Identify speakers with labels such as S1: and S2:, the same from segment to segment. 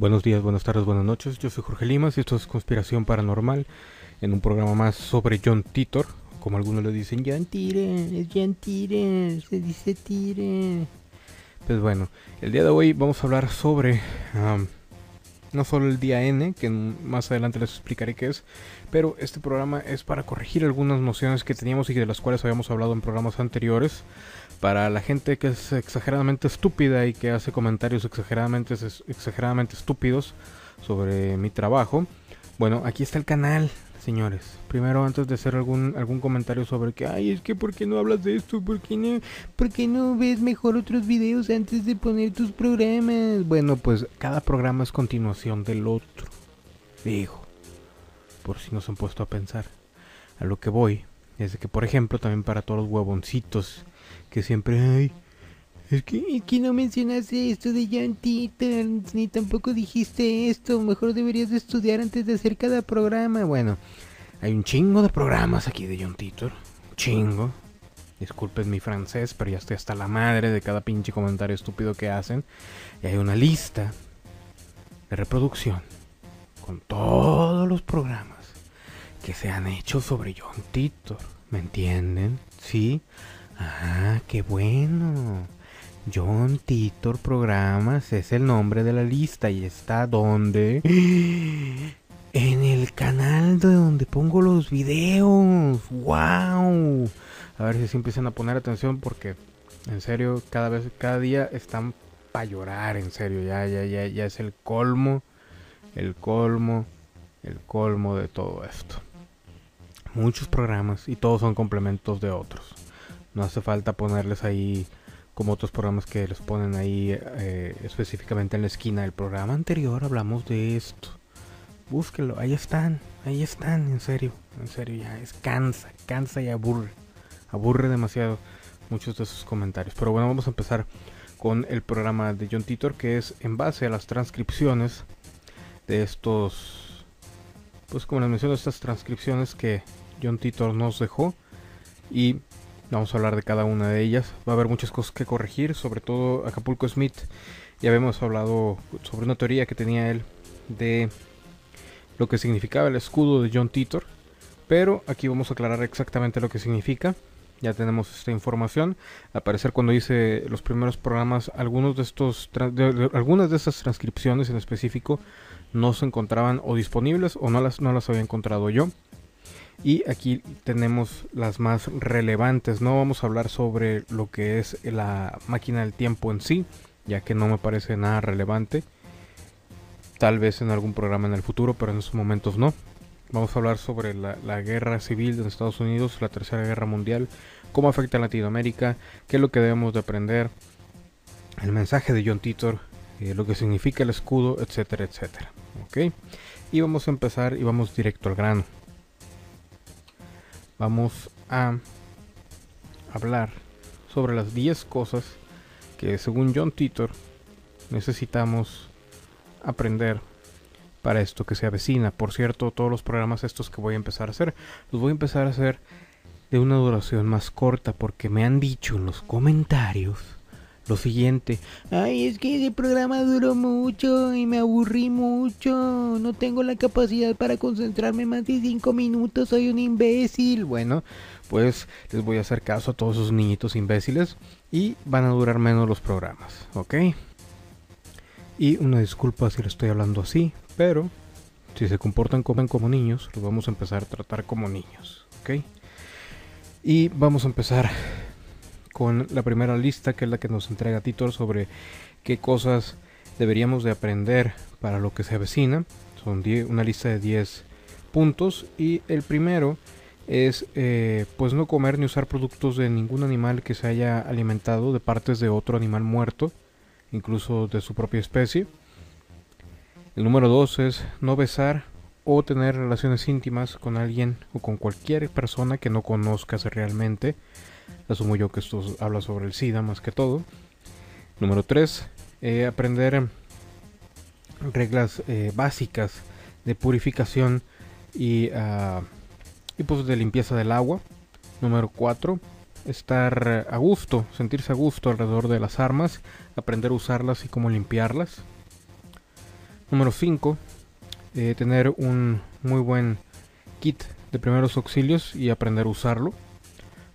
S1: Buenos días, buenas tardes, buenas noches. Yo soy Jorge Limas y esto es Conspiración Paranormal en un programa más sobre John Titor, como algunos le dicen, John Titor, es John Titor, se dice Titor. Pues bueno, el día de hoy vamos a hablar sobre no solo el día N, que más adelante les explicaré qué es, pero este programa es para corregir algunas nociones que teníamos y de las cuales habíamos hablado en programas anteriores. Para la gente que es exageradamente estúpida y que hace comentarios exageradamente, exageradamente estúpidos sobre mi trabajo, bueno, aquí está el canal, señores. Primero, antes de hacer algún, algún comentario sobre que, ay, es que, ¿por qué no hablas de esto? ¿Por qué no, ¿por qué no ves mejor otros videos antes de poner tus programas? Bueno, pues cada programa es continuación del otro. Digo, por si no se han puesto a pensar. A lo que voy es de que, por ejemplo, también para todos los huevoncitos que siempre hay. Es que, es que no mencionaste esto de John Titor, ni tampoco dijiste esto. Mejor deberías de estudiar antes de hacer cada programa. Bueno, hay un chingo de programas aquí de John Titor. Chingo. Disculpen mi francés, pero ya estoy hasta la madre de cada pinche comentario estúpido que hacen. Y hay una lista de reproducción con todos los programas que se han hecho sobre John Titor. ¿Me entienden? ¿Sí? Ah, qué bueno. John Titor Programas es el nombre de la lista y está donde... En el canal de donde pongo los videos. ¡Wow! A ver si se empiezan a poner atención porque en serio cada vez cada día están para llorar, en serio, ya ya ya ya es el colmo, el colmo, el colmo de todo esto. Muchos programas y todos son complementos de otros. No hace falta ponerles ahí como otros programas que les ponen ahí eh, específicamente en la esquina del programa anterior hablamos de esto. Búsquenlo, ahí están, ahí están, en serio, en serio ya, es cansa, cansa y aburre, aburre demasiado muchos de sus comentarios. Pero bueno, vamos a empezar con el programa de John Titor que es en base a las transcripciones de estos, pues como les menciono, estas transcripciones que John Titor nos dejó y Vamos a hablar de cada una de ellas. Va a haber muchas cosas que corregir, sobre todo Acapulco Smith. Ya habíamos hablado sobre una teoría que tenía él de lo que significaba el escudo de John Titor. Pero aquí vamos a aclarar exactamente lo que significa. Ya tenemos esta información. Al parecer cuando hice los primeros programas, algunos de estos, algunas de estas transcripciones en específico no se encontraban o disponibles o no las, no las había encontrado yo. Y aquí tenemos las más relevantes. No vamos a hablar sobre lo que es la máquina del tiempo en sí, ya que no me parece nada relevante. Tal vez en algún programa en el futuro, pero en estos momentos no. Vamos a hablar sobre la, guerra civil de Estados Unidos, la tercera guerra mundial, cómo afecta a Latinoamérica, qué es lo que debemos de aprender, el mensaje de John Titor, eh, lo que significa el escudo, etcétera, etcétera. ¿Ok? Y vamos a empezar y vamos directo al grano vamos a hablar sobre las 10 cosas que según John Titor necesitamos aprender para esto que se avecina. Por cierto, todos los programas estos que voy a empezar a hacer, los voy a empezar a hacer de una duración más corta porque me han dicho en los comentarios lo siguiente. Ay, es que ese programa duró mucho y me aburrí mucho. No tengo la capacidad para concentrarme más de 5 minutos. Soy un imbécil. Bueno, pues les voy a hacer caso a todos esos niñitos imbéciles y van a durar menos los programas, ¿ok? Y una disculpa si le estoy hablando así, pero si se comportan como, como niños, los vamos a empezar a tratar como niños, ¿ok? Y vamos a empezar con la primera lista, que es la que nos entrega Titor sobre qué cosas deberíamos de aprender para lo que se avecina. Son una lista de 10 puntos y el primero es eh, pues no comer ni usar productos de ningún animal que se haya alimentado de partes de otro animal muerto, incluso de su propia especie. El número 2 es no besar o tener relaciones íntimas con alguien o con cualquier persona que no conozcas realmente Asumo yo que esto habla sobre el SIDA más que todo. Número 3. Eh, aprender reglas eh, básicas de purificación y, uh, de limpieza del agua. Número 4. Estar a gusto, sentirse a gusto alrededor de las armas, aprender a usarlas y cómo limpiarlas. Número 5. Eh, tener un muy buen kit de primeros auxilios y aprender a usarlo.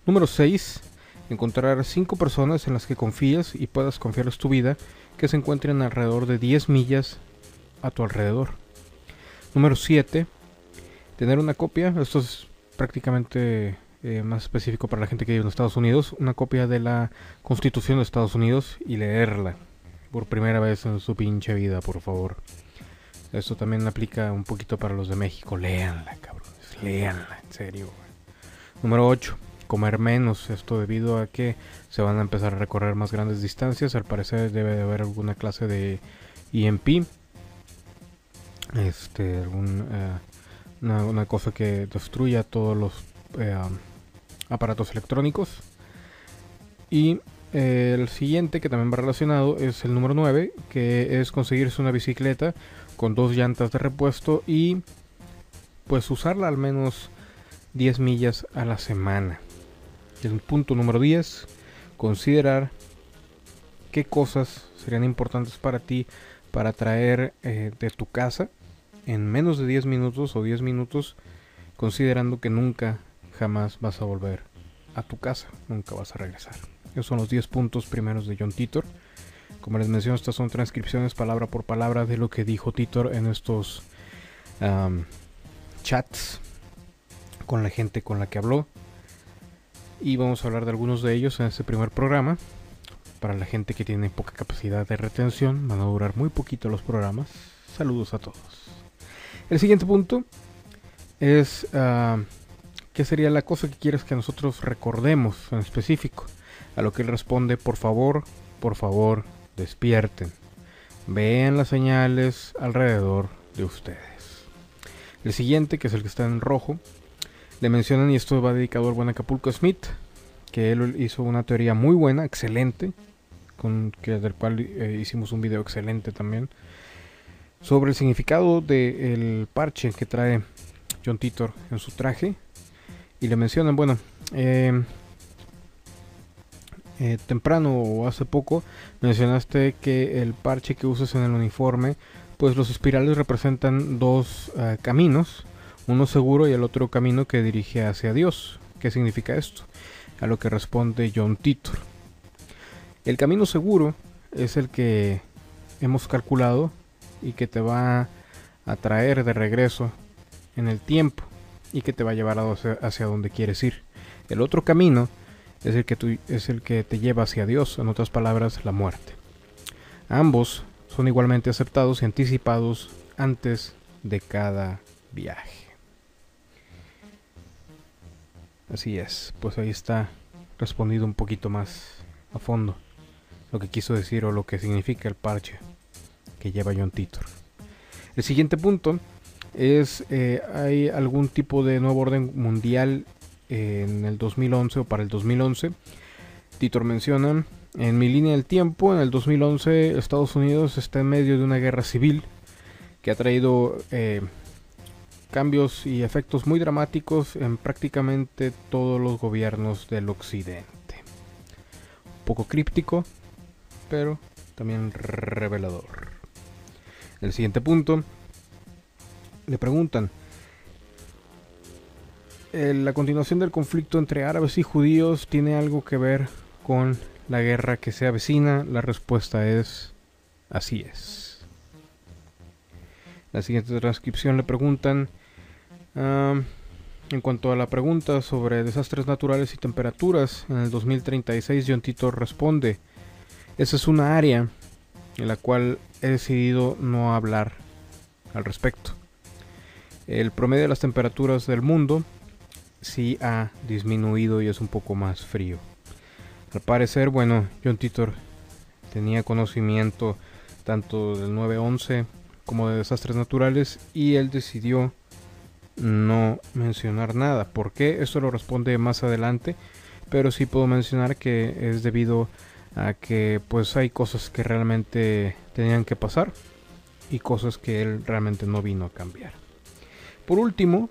S1: Número 6. Encontrar 5 personas en las que confías y puedas confiarles tu vida que se encuentren alrededor de 10 millas a tu alrededor. Número 7. Tener una copia, esto es prácticamente eh, más específico para la gente que vive en Estados Unidos, una copia de la Constitución de Estados Unidos y leerla por primera vez en su pinche vida, por favor. Esto también aplica un poquito para los de México. Léanla, cabrones. Léanla, en serio. Número 8. Comer menos. Esto debido a que se van a empezar a recorrer más grandes distancias. Al parecer debe de haber alguna clase de EMP. Este, algún, eh, una, cosa que destruya todos los eh, aparatos electrónicos. Y eh, el siguiente, que también va relacionado, es el número 9, que es conseguirse una bicicleta con dos llantas de repuesto y pues usarla al menos 10 millas a la semana. El punto número 10, considerar qué cosas serían importantes para ti para traer eh, de tu casa en menos de 10 minutos o 10 minutos, considerando que nunca, jamás vas a volver a tu casa, nunca vas a regresar. Esos son los 10 puntos primeros de John Titor. Como les menciono, estas son transcripciones palabra por palabra de lo que dijo Titor en estos chats con la gente con la que habló. Y vamos a hablar de algunos de ellos en este primer programa. Para la gente que tiene poca capacidad de retención, van a durar muy poquito los programas. Saludos a todos. El siguiente punto es uh, qué sería la cosa que quieres que nosotros recordemos en específico. A lo que él responde, por favor, por favor, despierten. Vean las señales alrededor de ustedes. El siguiente, que es el que está en rojo, le mencionan, y esto va dedicado al buen Acapulco Smith, que él hizo una teoría muy buena, excelente, con que del cual eh, hicimos un video excelente también sobre el significado del parche que trae John Titor en su traje. Y le mencionan, bueno, eh, eh, temprano o hace poco mencionaste que el parche que usas en el uniforme, pues los espirales representan dos eh, caminos, uno seguro y el otro camino que dirige hacia Dios. ¿Qué significa esto? A lo que responde John Titor. El camino seguro es el que hemos calculado y que te va a traer de regreso en el tiempo y que te va a llevar hacia, donde quieres ir. El otro camino es el, que es el que te lleva hacia Dios, en otras palabras, la muerte. Ambos son igualmente aceptados y anticipados antes de cada viaje. Así es, pues ahí está respondido un poquito más a fondo lo que quiso decir o lo que significa el parche lleva John Titor. El siguiente punto es, eh, ¿hay algún tipo de nuevo orden mundial en el 2011 o para el 2011? Titor menciona, en mi línea del tiempo, en el 2011 Estados Unidos está en medio de una guerra civil que ha traído eh, cambios y efectos muy dramáticos en prácticamente todos los gobiernos del occidente. Un poco críptico, pero también revelador. El siguiente punto, le preguntan, ¿la continuación del conflicto entre árabes y judíos tiene algo que ver con la guerra que se avecina? La respuesta es, así es. La siguiente transcripción le preguntan, en cuanto a la pregunta sobre desastres naturales y temperaturas, en el 2036 John Tito responde, esa es una área en la cual he decidido no hablar al respecto. El promedio de las temperaturas del mundo sí ha disminuido y es un poco más frío. Al parecer, bueno, John Titor tenía conocimiento tanto del 911 como de desastres naturales y él decidió no mencionar nada. ¿Por qué? Eso lo responde más adelante, pero sí puedo mencionar que es debido a que pues hay cosas que realmente tenían que pasar y cosas que él realmente no vino a cambiar. Por último,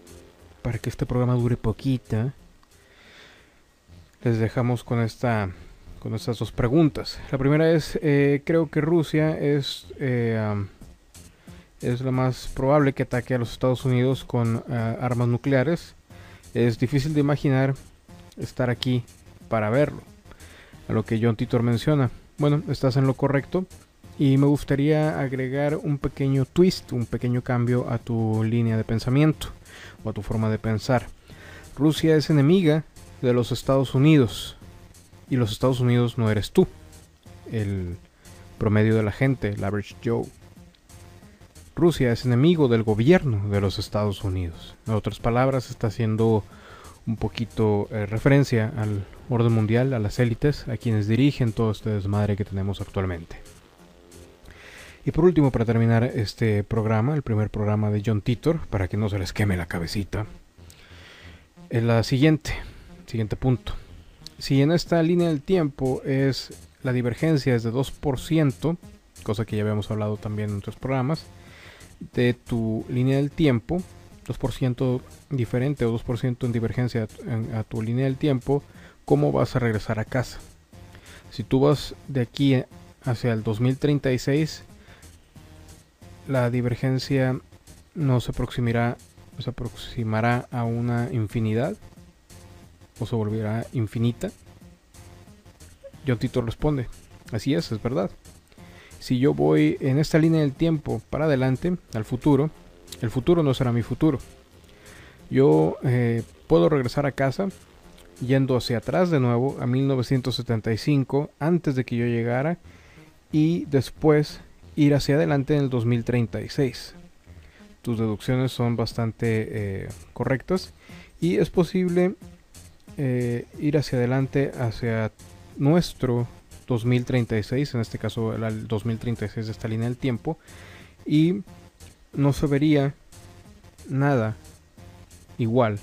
S1: para que este programa dure poquita, les dejamos con esta con estas dos preguntas. La primera es, eh, creo que Rusia es eh, es lo más probable que ataque a los Estados Unidos con uh, armas nucleares. Es difícil de imaginar estar aquí para verlo. A lo que John Titor menciona. Bueno, estás en lo correcto. Y me gustaría agregar un pequeño twist, un pequeño cambio a tu línea de pensamiento o a tu forma de pensar. Rusia es enemiga de los Estados Unidos y los Estados Unidos no eres tú, el promedio de la gente, el average Joe. Rusia es enemigo del gobierno de los Estados Unidos. En otras palabras, está haciendo un poquito eh, referencia al orden mundial, a las élites, a quienes dirigen todo este desmadre que tenemos actualmente. Y por último, para terminar este programa, el primer programa de John Titor, para que no se les queme la cabecita, es la siguiente, siguiente punto. Si en esta línea del tiempo es la divergencia es de 2%, cosa que ya habíamos hablado también en otros programas, de tu línea del tiempo, 2% diferente o 2% en divergencia a, tu línea del tiempo, ¿cómo vas a regresar a casa? Si tú vas de aquí hacia el 2036, la divergencia no se aproximará, se aproximará a una infinidad o se volverá infinita. John Tito responde, así es, es verdad. Si yo voy en esta línea del tiempo para adelante, al futuro, el futuro no será mi futuro. Yo eh, puedo regresar a casa yendo hacia atrás de nuevo a 1975 antes de que yo llegara y después ir hacia adelante en el 2036. Tus deducciones son bastante eh, correctas y es posible eh, ir hacia adelante hacia nuestro 2036, en este caso el 2036 de esta línea del tiempo, y no se vería nada igual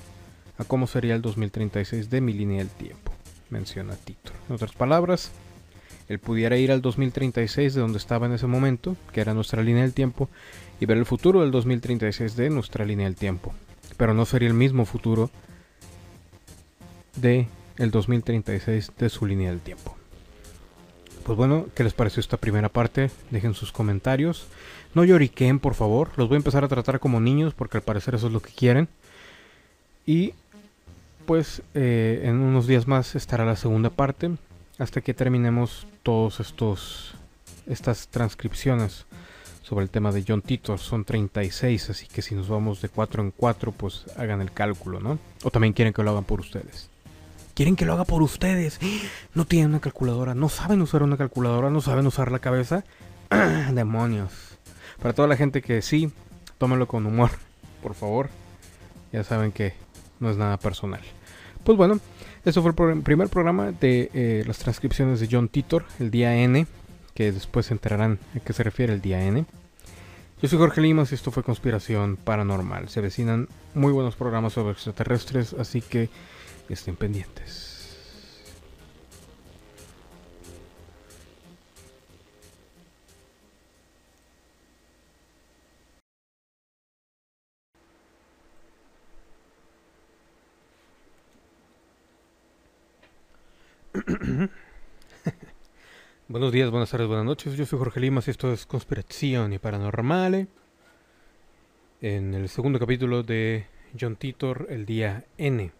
S1: a cómo sería el 2036 de mi línea del tiempo, menciona Titor. En otras palabras, él pudiera ir al 2036 de donde estaba en ese momento, que era nuestra línea del tiempo, y ver el futuro del 2036 de nuestra línea del tiempo. Pero no sería el mismo futuro de el 2036 de su línea del tiempo. Pues bueno, ¿qué les pareció esta primera parte? Dejen sus comentarios. No lloriquen, por favor. Los voy a empezar a tratar como niños porque al parecer eso es lo que quieren. Y pues eh, en unos días más estará la segunda parte hasta que terminemos todos estos estas transcripciones sobre el tema de John Titor son 36 así que si nos vamos de 4 en 4 pues hagan el cálculo no o también quieren que lo hagan por ustedes quieren que lo haga por ustedes. No tienen una calculadora no saben usar una calculadora no saben usar la cabeza. Demonios. Para toda la gente que sí tómenlo con humor por favor. Ya saben que no es nada personal. Pues bueno este fue el primer programa de eh, las transcripciones de John Titor, el día N, que después se enterarán a qué se refiere el día N. Yo soy Jorge Limas y esto fue Conspiración Paranormal. Se vecinan muy buenos programas sobre extraterrestres, así que estén pendientes. Buenos días, buenas tardes, buenas noches. Yo soy Jorge Limas y esto es Conspiración y Paranormale. En el segundo capítulo de John Titor, el día N.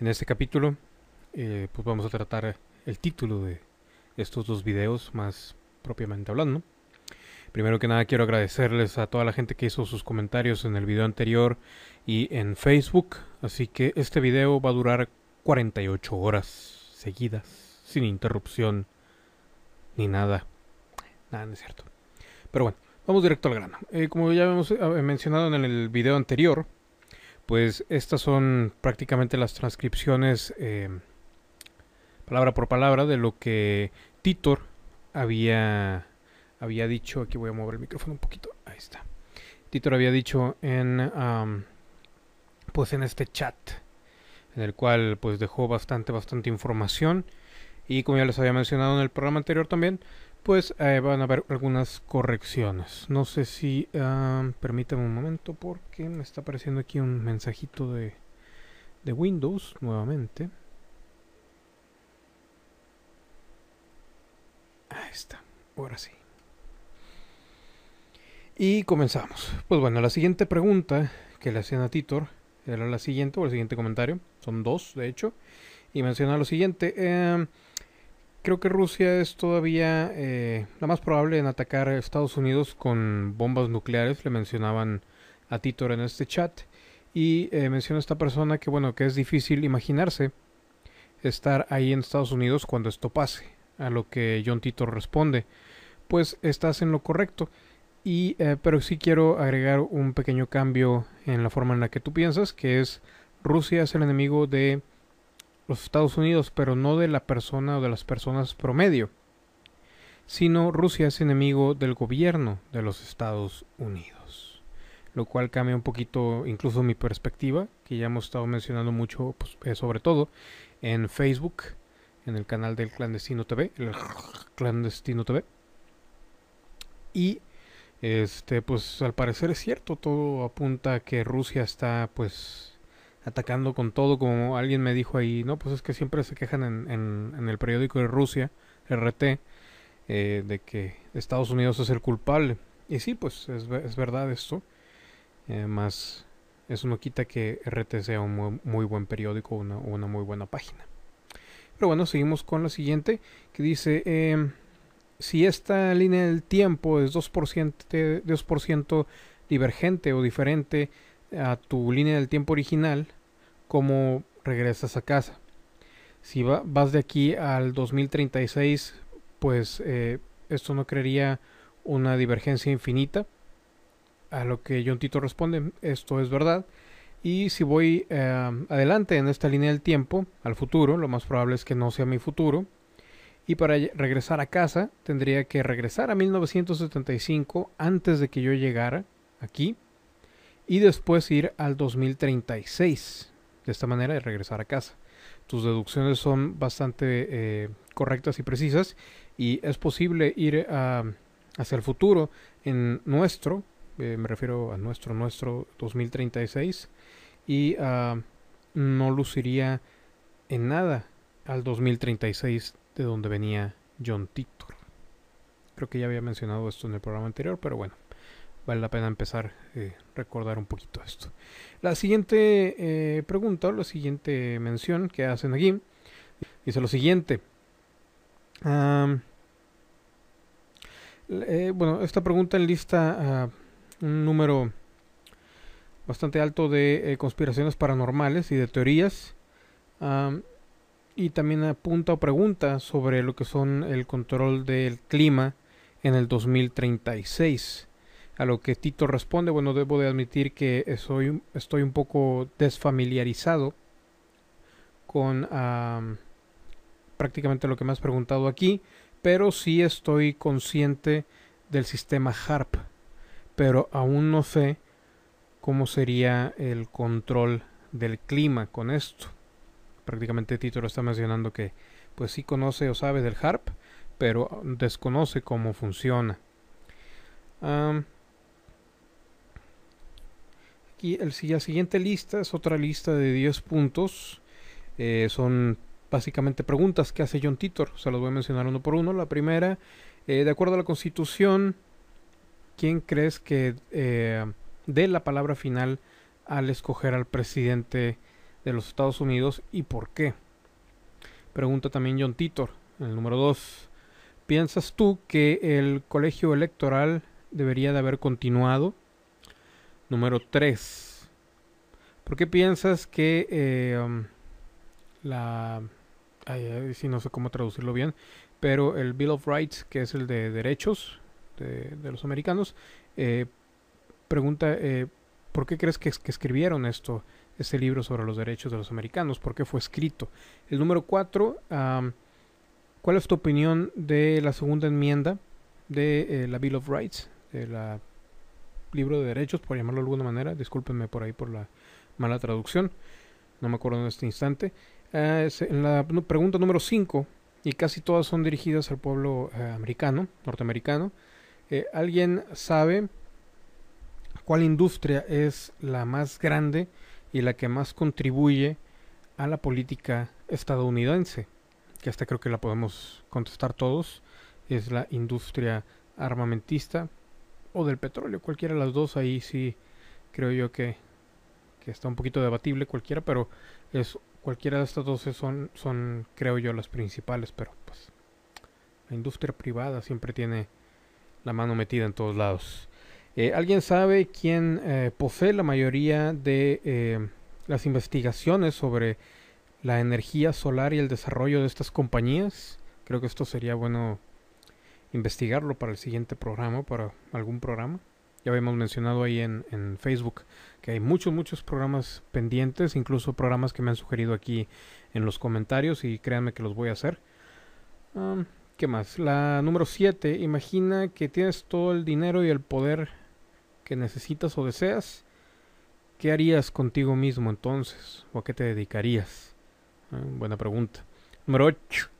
S1: En este capítulo, eh, pues vamos a tratar el título de estos dos videos, más propiamente hablando. Primero que nada, quiero agradecerles a toda la gente que hizo sus comentarios en el video anterior y en Facebook. Así que este video va a durar 48 horas seguidas, sin interrupción ni nada. Nada, no es cierto. Pero bueno, vamos directo al grano. Eh, como ya hemos eh, mencionado en el video anterior, pues estas son prácticamente las transcripciones eh, palabra por palabra de lo que Titor había, había dicho. Aquí voy a mover el micrófono un poquito. Ahí está. Titor había dicho en, pues en este chat en el cual pues dejó bastante, bastante información. Y como ya les había mencionado en el programa anterior también, pues eh, van a haber algunas correcciones. No sé si... Uh, permítanme un momento porque me está apareciendo aquí un mensajito de, de Windows nuevamente. Ahí está, ahora sí. Y comenzamos. Pues bueno, la siguiente pregunta que le hacían a Titor era la siguiente, o el siguiente comentario. Son dos, de hecho. Y menciona lo siguiente. Eh, creo que Rusia es todavía eh, la más probable en atacar a Estados Unidos con bombas nucleares. Le mencionaban a Titor en este chat. Y eh, menciona esta persona que, bueno, que es difícil imaginarse estar ahí en Estados Unidos cuando esto pase. A lo que John Titor responde, pues estás en lo correcto. Y, eh, pero sí quiero agregar un pequeño cambio en la forma en la que tú piensas, que es Rusia es el enemigo de los Estados Unidos, pero no de la persona o de las personas promedio, sino Rusia es enemigo del gobierno de los Estados Unidos, lo cual cambia un poquito incluso mi perspectiva, que ya hemos estado mencionando mucho, pues, eh, sobre todo en Facebook, en el canal del Clandestino TV, el Clandestino TV. Y este, pues al parecer es cierto, todo apunta a que Rusia está pues atacando con todo, como alguien me dijo ahí, no, pues es que siempre se quejan en, el periódico de Rusia, RT, eh, de que Estados Unidos es el culpable. Y sí, pues es, es verdad esto, eh, más eso no quita que RT sea un muy, buen periódico o una, una, muy buena página. Pero bueno, seguimos con la siguiente, que dice... Eh, si esta línea del tiempo es 2%, 2 divergente o diferente a tu línea del tiempo original, ¿cómo regresas a casa? Si vas de aquí al 2036, pues eh, esto no crearía una divergencia infinita. A lo que John Tito responde, esto es verdad. Y si voy eh, adelante en esta línea del tiempo, al futuro, lo más probable es que no sea mi futuro, y para regresar a casa tendría que regresar a 1975 antes de que yo llegara aquí y después ir al 2036. De esta manera de regresar a casa. Tus deducciones son bastante eh, correctas y precisas y es posible ir hacia el futuro en nuestro, eh, me refiero a nuestro, nuestro 2036 y ah, no luciría en nada al 2036 de donde venía John Titor. Creo que ya había mencionado esto en el programa anterior, pero bueno, vale la pena empezar a eh, recordar un poquito esto. La siguiente eh, pregunta, o la siguiente mención que hacen aquí, dice lo siguiente. Eh, bueno, esta pregunta enlista un número bastante alto de conspiraciones paranormales y de teorías y también apunta o pregunta sobre lo que son el control del clima en el 2036. A lo que Tito responde, bueno, debo de admitir que soy, estoy un poco desfamiliarizado con prácticamente lo que me has preguntado aquí, pero sí estoy consciente del sistema HARP, pero aún no sé cómo sería el control del clima con esto prácticamente Tito lo está mencionando que pues sí conoce o sabe del harp, pero desconoce cómo funciona. Aquí el, la siguiente lista es otra lista de 10 puntos. Eh, son básicamente preguntas que hace John Titor. Se las voy a mencionar uno por uno. La primera, eh, de acuerdo a la Constitución, ¿quién crees que eh, dé la palabra final al escoger al presidente de los Estados Unidos y por qué. Pregunta también John Titor, el número 2. ¿Piensas tú que el colegio electoral debería de haber continuado? Número 3. ¿Por qué piensas que eh, um, la... Ay, si no sé cómo traducirlo bien, pero el Bill of Rights, que es el de derechos de, los americanos, eh, pregunta, eh, ¿por qué crees que, escribieron esto? este libro sobre los derechos de los americanos, por qué fue escrito. El número cuatro, ¿cuál es tu opinión de la segunda enmienda de eh, la Bill of Rights, del libro de derechos, por llamarlo de alguna manera? Discúlpenme por ahí por la mala traducción, no me acuerdo en este instante. Ah, en la pregunta número 5, y casi todas son dirigidas al pueblo eh, americano, norteamericano, eh, ¿alguien sabe cuál industria es la más grande y la que más contribuye a la política estadounidense, que hasta creo que la podemos contestar todos, es la industria armamentista o del petróleo, cualquiera de las dos, ahí sí creo yo que, que está un poquito debatible cualquiera, pero es cualquiera de estas dos son, son creo yo las principales, pero pues la industria privada siempre tiene la mano metida en todos lados. Eh, ¿Alguien sabe quién eh, posee la mayoría de eh, las investigaciones sobre la energía solar y el desarrollo de estas compañías? Creo que esto sería bueno investigarlo para el siguiente programa, para algún programa. Ya habíamos mencionado ahí en, en, Facebook que hay muchos, muchos programas pendientes, incluso programas que me han sugerido aquí en los comentarios y créanme que los voy a hacer. ¿Qué más? La número 7. Imagina que tienes todo el dinero y el poder que necesitas o deseas. ¿Qué harías contigo mismo entonces? ¿O a qué te dedicarías? buena pregunta. Número 8.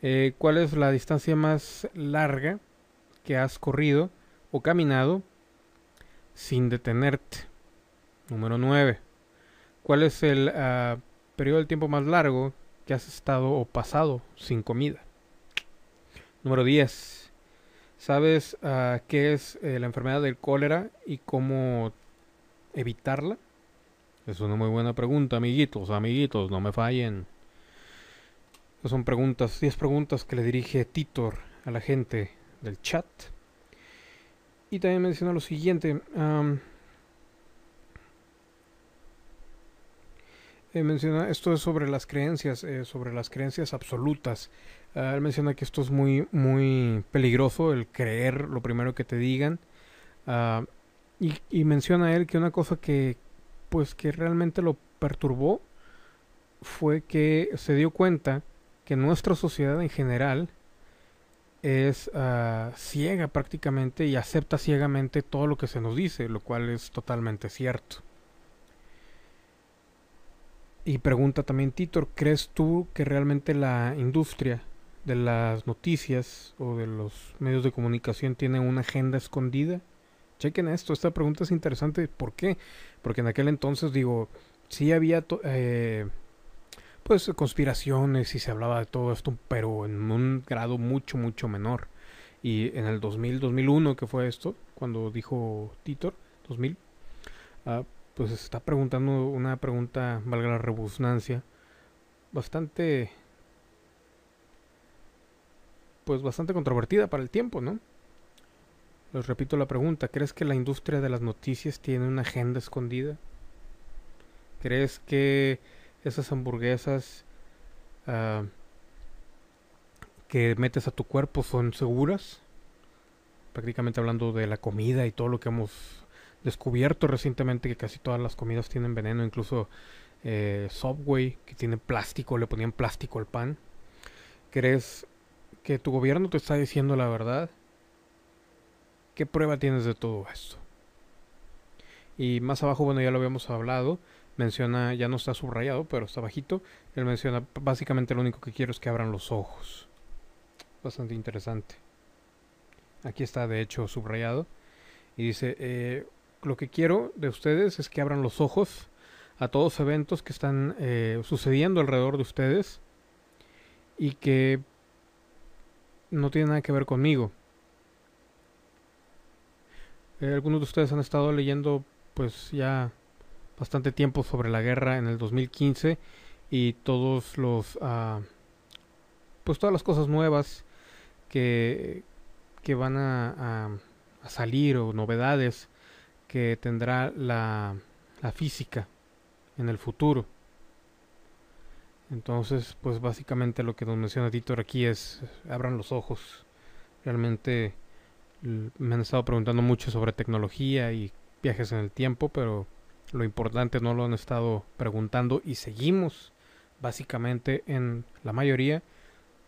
S1: Eh, ¿Cuál es la distancia más larga que has corrido o caminado sin detenerte? Número 9. ¿Cuál es el uh, periodo del tiempo más largo que has estado o pasado sin comida? Número 10. ¿Sabes uh, qué es eh, la enfermedad del cólera y cómo evitarla? Es una muy buena pregunta, amiguitos, amiguitos, no me fallen son preguntas, 10 preguntas que le dirige Titor a la gente del chat. Y también menciona lo siguiente. Eh, menciona esto es sobre las creencias, eh, sobre las creencias absolutas. Ah, él menciona que esto es muy, muy peligroso, el creer lo primero que te digan. Ah, y, y menciona él que una cosa que, pues, que realmente lo perturbó fue que se dio cuenta que nuestra sociedad en general es uh, ciega prácticamente y acepta ciegamente todo lo que se nos dice, lo cual es totalmente cierto. Y pregunta también Titor, ¿crees tú que realmente la industria de las noticias o de los medios de comunicación tiene una agenda escondida? Chequen esto, esta pregunta es interesante. ¿Por qué? Porque en aquel entonces, digo, sí había eh, pues conspiraciones y se hablaba de todo esto, pero en un grado mucho, mucho menor. Y en el 2000, 2001, que fue esto, cuando dijo Titor, 2000, ah, pues está preguntando una pregunta, valga la rebusnancia, bastante, pues bastante controvertida para el tiempo, ¿no? Les repito la pregunta, ¿crees que la industria de las noticias tiene una agenda escondida? ¿Crees que esas hamburguesas uh, que metes a tu cuerpo son seguras. Prácticamente hablando de la comida y todo lo que hemos descubierto recientemente que casi todas las comidas tienen veneno, incluso eh, Subway que tiene plástico, le ponían plástico al pan. ¿Crees que tu gobierno te está diciendo la verdad? ¿Qué prueba tienes de todo esto? Y más abajo, bueno, ya lo habíamos hablado, menciona, ya no está subrayado, pero está bajito. Él menciona, básicamente lo único que quiero es que abran los ojos. Bastante interesante. Aquí está de hecho subrayado. Y dice, eh, lo que quiero de ustedes es que abran los ojos a todos los eventos que están eh, sucediendo alrededor de ustedes y que no tienen nada que ver conmigo. Eh, algunos de ustedes han estado leyendo pues ya bastante tiempo sobre la guerra en el 2015 y todos los uh, pues todas las cosas nuevas que, que van a, a, salir o novedades que tendrá la, la física en el futuro. Entonces, pues básicamente lo que nos menciona Titor aquí es abran los ojos. Realmente me han estado preguntando mucho sobre tecnología y viajes en el tiempo, pero lo importante no lo han estado preguntando y seguimos básicamente en la mayoría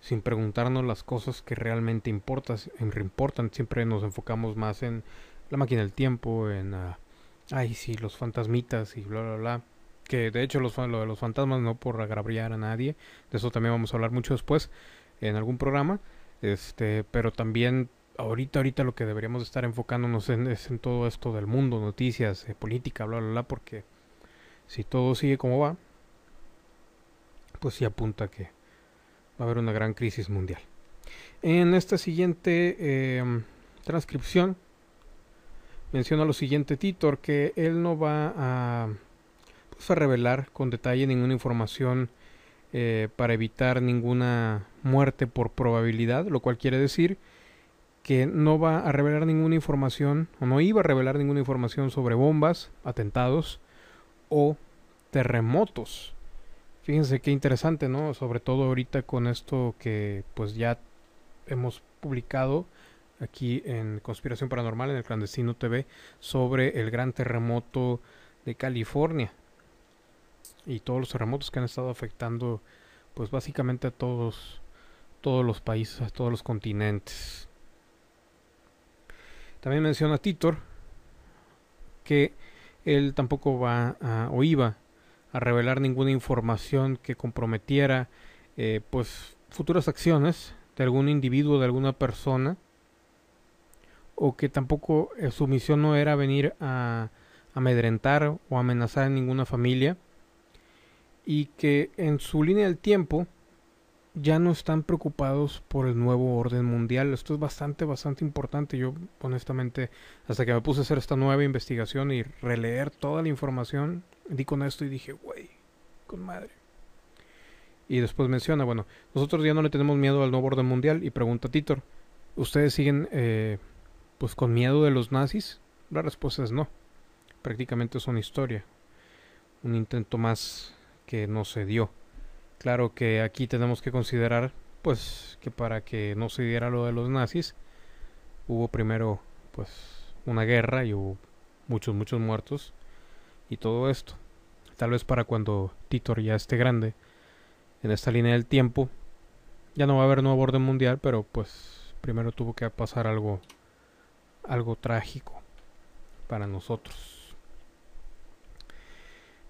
S1: sin preguntarnos las cosas que realmente importan. importan. Siempre nos enfocamos más en la máquina del tiempo, en, uh, ay, sí, los fantasmitas y bla, bla, bla. Que de hecho los, lo de los fantasmas no por agraviar a nadie. De eso también vamos a hablar mucho después en algún programa. Este, pero también ahorita, ahorita lo que deberíamos estar enfocándonos en, es en todo esto del mundo, noticias, eh, política, bla, bla, bla, porque si todo sigue como va, pues sí apunta que va a haber una gran crisis mundial. En esta siguiente em, transcripción menciona lo siguiente Titor, que él no va a, pues, a revelar con detalle ninguna información eh, para evitar ninguna muerte por probabilidad, lo cual quiere decir que no va a revelar ninguna información o no iba a revelar ninguna información sobre bombas, atentados o terremotos. Fíjense qué interesante, ¿no? Sobre todo ahorita con esto que pues ya hemos publicado aquí en Conspiración Paranormal en el Clandestino TV sobre el gran terremoto de California y todos los terremotos que han estado afectando pues básicamente a todos todos los países, a todos los continentes. También menciona Titor que él tampoco va o iba a revelar ninguna información que comprometiera eh, pues futuras acciones de algún individuo, de alguna persona, o que tampoco eh, su misión no era venir a amedrentar o amenazar a ninguna familia, y que en su línea del tiempo ya no están preocupados por el nuevo orden mundial. Esto es bastante, bastante importante. Yo, honestamente, hasta que me puse a hacer esta nueva investigación y releer toda la información, di con esto y dije, güey, con madre. Y después menciona, bueno, nosotros ya no le tenemos miedo al nuevo orden mundial. Y pregunta Titor, ¿ustedes siguen eh, pues con miedo de los nazis? La respuesta es no. Prácticamente son historia. Un intento más que no se dio. Claro que aquí tenemos que considerar pues que para que no se diera lo de los nazis hubo primero pues una guerra y hubo muchos muchos muertos y todo esto. Tal vez para cuando Titor ya esté grande en esta línea del tiempo ya no va a haber nuevo orden mundial, pero pues primero tuvo que pasar algo algo trágico para nosotros.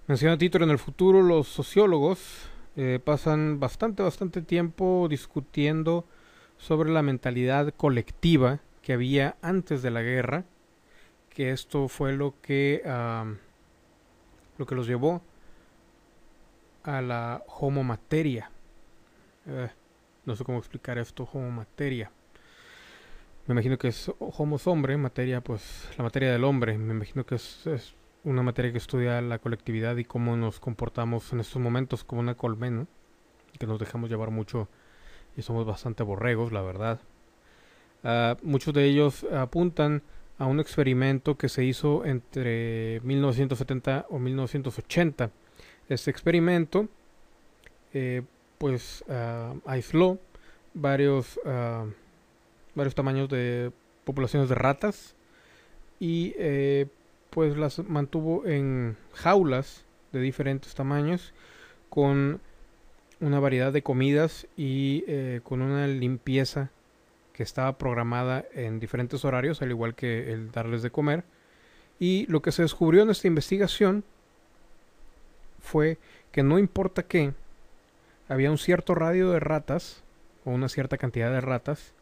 S1: Menciona Titor en el futuro los sociólogos eh, pasan bastante, bastante tiempo discutiendo sobre la mentalidad colectiva que había antes de la guerra, que esto fue lo que, lo que los llevó a la homo materia. Eh, no sé cómo explicar esto, homo materia. Me imagino que es homo hombre, materia, pues la materia del hombre. Me imagino que es una materia que estudia la colectividad y cómo nos comportamos en estos momentos como una colmena, que nos dejamos llevar mucho y somos bastante borregos, la verdad. Uh, muchos de ellos apuntan a un experimento que se hizo entre 1970 o 1980. Este experimento eh, pues uh, aisló varios, uh, varios tamaños de poblaciones de ratas y eh, pues las mantuvo en jaulas de diferentes tamaños con una variedad de comidas y eh, con una limpieza que estaba programada en diferentes horarios, al igual que el darles de comer. Y lo que se descubrió en esta investigación fue que no importa qué, había un cierto radio de ratas, o una cierta cantidad de ratas,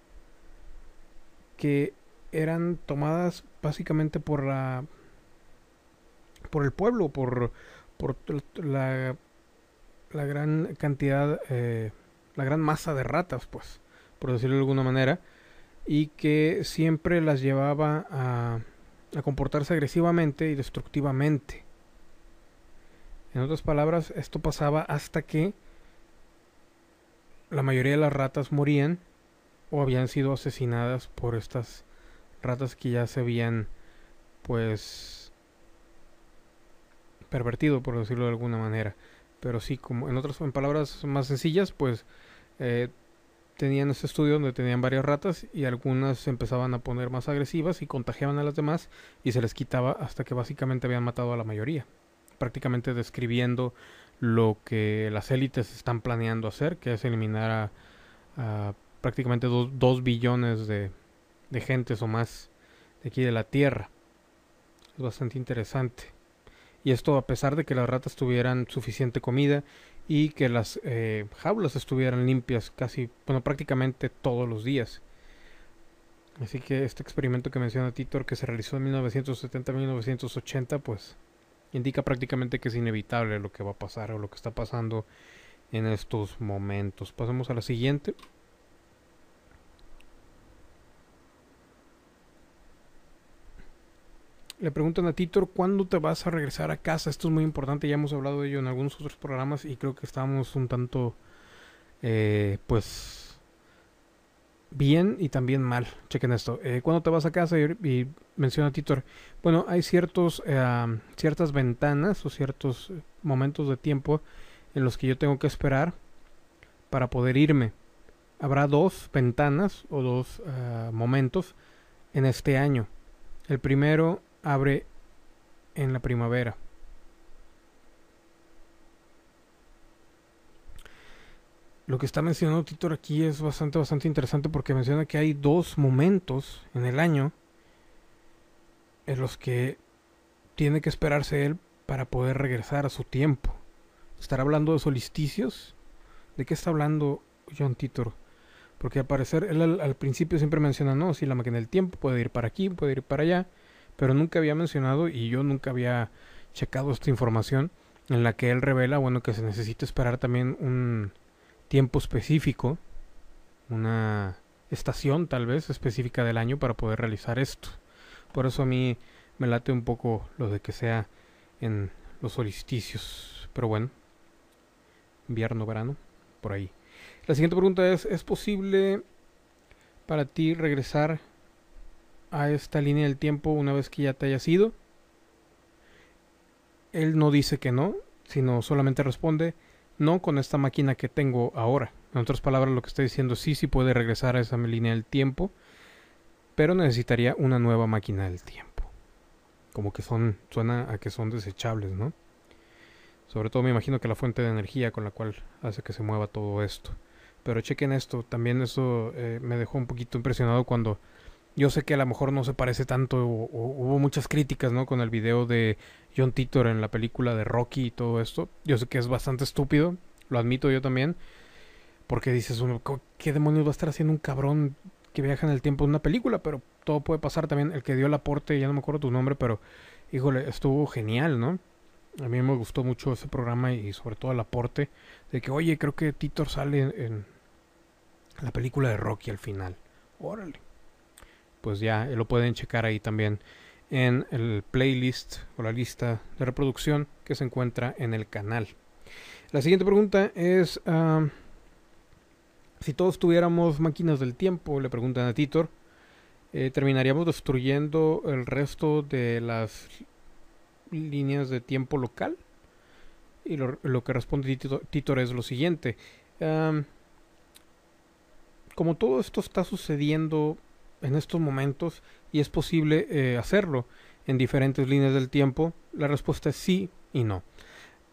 S1: que eran tomadas básicamente por la por el pueblo, por, por la, la gran cantidad, eh, la gran masa de ratas, pues, por decirlo de alguna manera, y que siempre las llevaba a, a comportarse agresivamente y destructivamente. En otras palabras, esto pasaba hasta que la mayoría de las ratas morían o habían sido asesinadas por estas ratas que ya se habían pues pervertido, por decirlo de alguna manera. Pero sí, como en otras en palabras más sencillas, pues eh, tenían ese estudio donde tenían varias ratas y algunas se empezaban a poner más agresivas y contagiaban a las demás y se les quitaba hasta que básicamente habían matado a la mayoría. Prácticamente describiendo lo que las élites están planeando hacer, que es eliminar a, prácticamente dos, billones de, de gentes o más de aquí de la Tierra. Es bastante interesante y esto a pesar de que las ratas tuvieran suficiente comida y que las eh, jaulas estuvieran limpias casi, bueno, prácticamente todos los días. Así que este experimento que menciona Titor, que se realizó en 1970-1980, pues indica prácticamente que es inevitable lo que va a pasar o lo que está pasando en estos momentos. Pasemos a la siguiente. Le preguntan a Titor, ¿cuándo te vas a regresar a casa? Esto es muy importante, ya hemos hablado de ello en algunos otros programas y creo que estábamos un tanto, eh, pues, bien y también mal. Chequen esto. Eh, ¿Cuándo te vas a casa? Y, menciona Titor, bueno, hay ciertos, eh, ciertas ventanas o ciertos momentos de tiempo en los que yo tengo que esperar para poder irme. Habrá dos ventanas o dos momentos en este año. El primero abre en la primavera. Lo que está mencionando Titor aquí es bastante, bastante interesante porque menciona que hay dos momentos en el año en los que tiene que esperarse él para poder regresar a su tiempo. ¿Estará hablando de solsticios? ¿De qué está hablando John Titor? Porque al parecer él al, al, principio siempre menciona, no, si la máquina del tiempo puede ir para aquí, puede ir para allá pero nunca había mencionado y yo nunca había checado esta información en la que él revela, bueno, que se necesita esperar también un tiempo específico, una estación tal vez específica del año para poder realizar esto. Por eso a mí me late un poco lo de que sea en los solsticios, pero bueno, invierno, verano, por ahí. La siguiente pregunta es, ¿es posible para ti regresar a esta línea del tiempo una vez que ya te hayas ido. Él no dice que no, sino solamente responde no con esta máquina que tengo ahora. En otras palabras, lo que está diciendo sí, sí puede regresar a esa línea del tiempo, pero necesitaría una nueva máquina del tiempo. Como que son, suena a que son desechables, ¿no? Sobre todo me imagino que la fuente de energía con la cual hace que se mueva todo esto. Pero chequen esto, también eso eh, me dejó un poquito impresionado cuando yo sé que a lo mejor no se parece tanto, hubo muchas críticas, ¿no? Con el video de John Titor en la película de Rocky y todo esto. Yo sé que es bastante estúpido, lo admito yo también. Porque dices, uno, ¿qué demonios va a estar haciendo un cabrón que viaja en el tiempo de una película? Pero todo puede pasar también. El que dio el aporte, ya no me acuerdo tu nombre, pero híjole, estuvo genial, ¿no? A mí me gustó mucho ese programa y sobre todo el aporte de que, oye, creo que Titor sale en la película de Rocky al final. Órale pues ya lo pueden checar ahí también en el playlist o la lista de reproducción que se encuentra en el canal. La siguiente pregunta es, si todos tuviéramos máquinas del tiempo, le preguntan a Titor, eh, ¿terminaríamos destruyendo el resto de las líneas de tiempo local? Y lo, que responde Titor, es lo siguiente. como todo esto está sucediendo en estos momentos y es posible eh, hacerlo en diferentes líneas del tiempo? La respuesta es sí y no.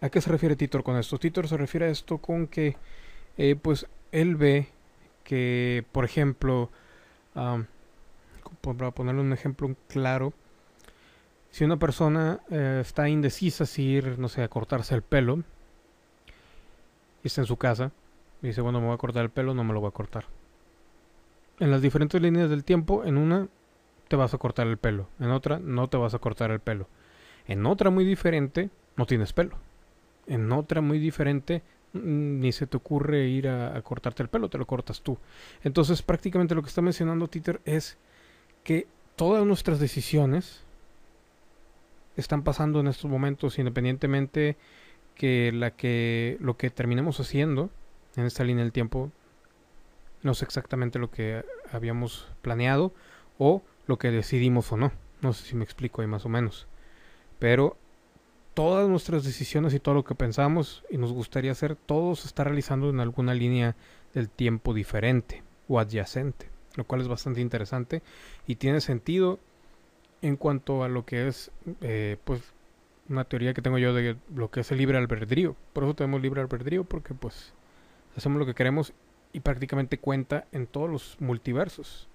S1: ¿A qué se refiere Titor con esto? Titor se refiere a esto con que eh, pues él ve que, por ejemplo, para ponerle un ejemplo claro, si una persona eh, está indecisa si ir, no sé, a cortarse el pelo, y está en su casa, y dice, bueno, me voy a cortar el pelo, no me lo voy a cortar en las diferentes líneas del tiempo, en una te vas a cortar el pelo, en otra no te vas a cortar el pelo. En otra muy diferente no tienes pelo. En otra muy diferente mm, ni se te ocurre ir a, cortarte el pelo, te lo cortas tú. Entonces prácticamente lo que está mencionando Titer es que todas nuestras decisiones están pasando en estos momentos independientemente que la que lo que terminemos haciendo en esta línea del tiempo no sé exactamente lo que habíamos planeado o lo que decidimos o no. No sé si me explico ahí más o menos. Pero todas nuestras decisiones y todo lo que pensamos y nos gustaría hacer, todo se está realizando en alguna línea del tiempo diferente o adyacente, lo cual es bastante interesante y tiene sentido en cuanto a lo que es, eh, pues, una teoría que tengo yo de lo que es el libre albedrío. Por eso tenemos libre albedrío, porque pues hacemos lo que queremos y prácticamente cuenta en todos los multiversos.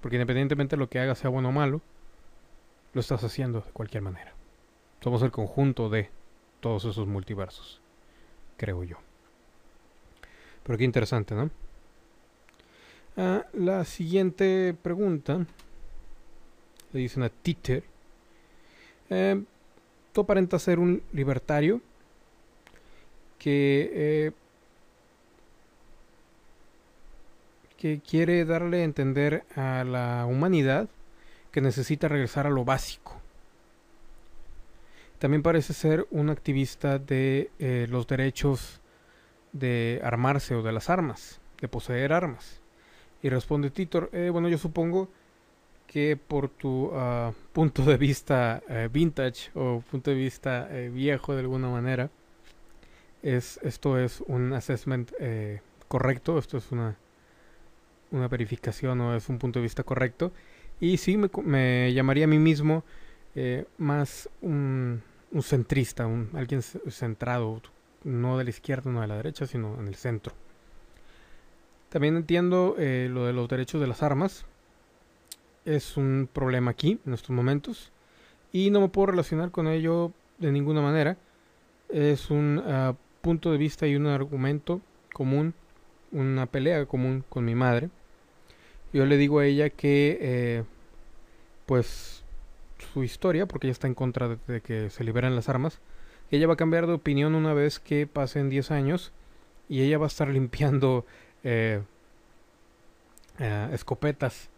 S1: Porque independientemente de lo que hagas, sea bueno o malo, lo estás haciendo de cualquier manera. Somos el conjunto de todos esos multiversos, creo yo. Pero qué interesante, ¿no? Ah, la siguiente pregunta le dicen a Titer. Eh, tú aparentas ser un libertario que eh, que quiere darle a entender a la humanidad que necesita regresar a lo básico, también parece ser un activista de eh, los derechos de armarse o de las armas, de poseer armas. Y responde Titor, eh, bueno, yo supongo que por tu ah, punto de vista eh, vintage o punto de vista viejo de alguna manera, es, esto es un assessment correcto, esto es una, una verificación o es un punto de vista correcto. Y sí, me, me llamaría a mí mismo más un un centrista, un, alguien centrado, no de la izquierda, no de la derecha, sino en el centro. También entiendo eh, lo de los derechos de las armas. Es un problema aquí, en estos momentos. Y no me puedo relacionar con ello de ninguna manera. Es un ah, punto de vista y un argumento común, una pelea común con mi madre. Yo le digo a ella que, eh, pues, su historia, porque ella está en contra de, que se liberen las armas. Ella va a cambiar de opinión una vez que pasen 10 años y ella va a estar limpiando eh, eh, escopetas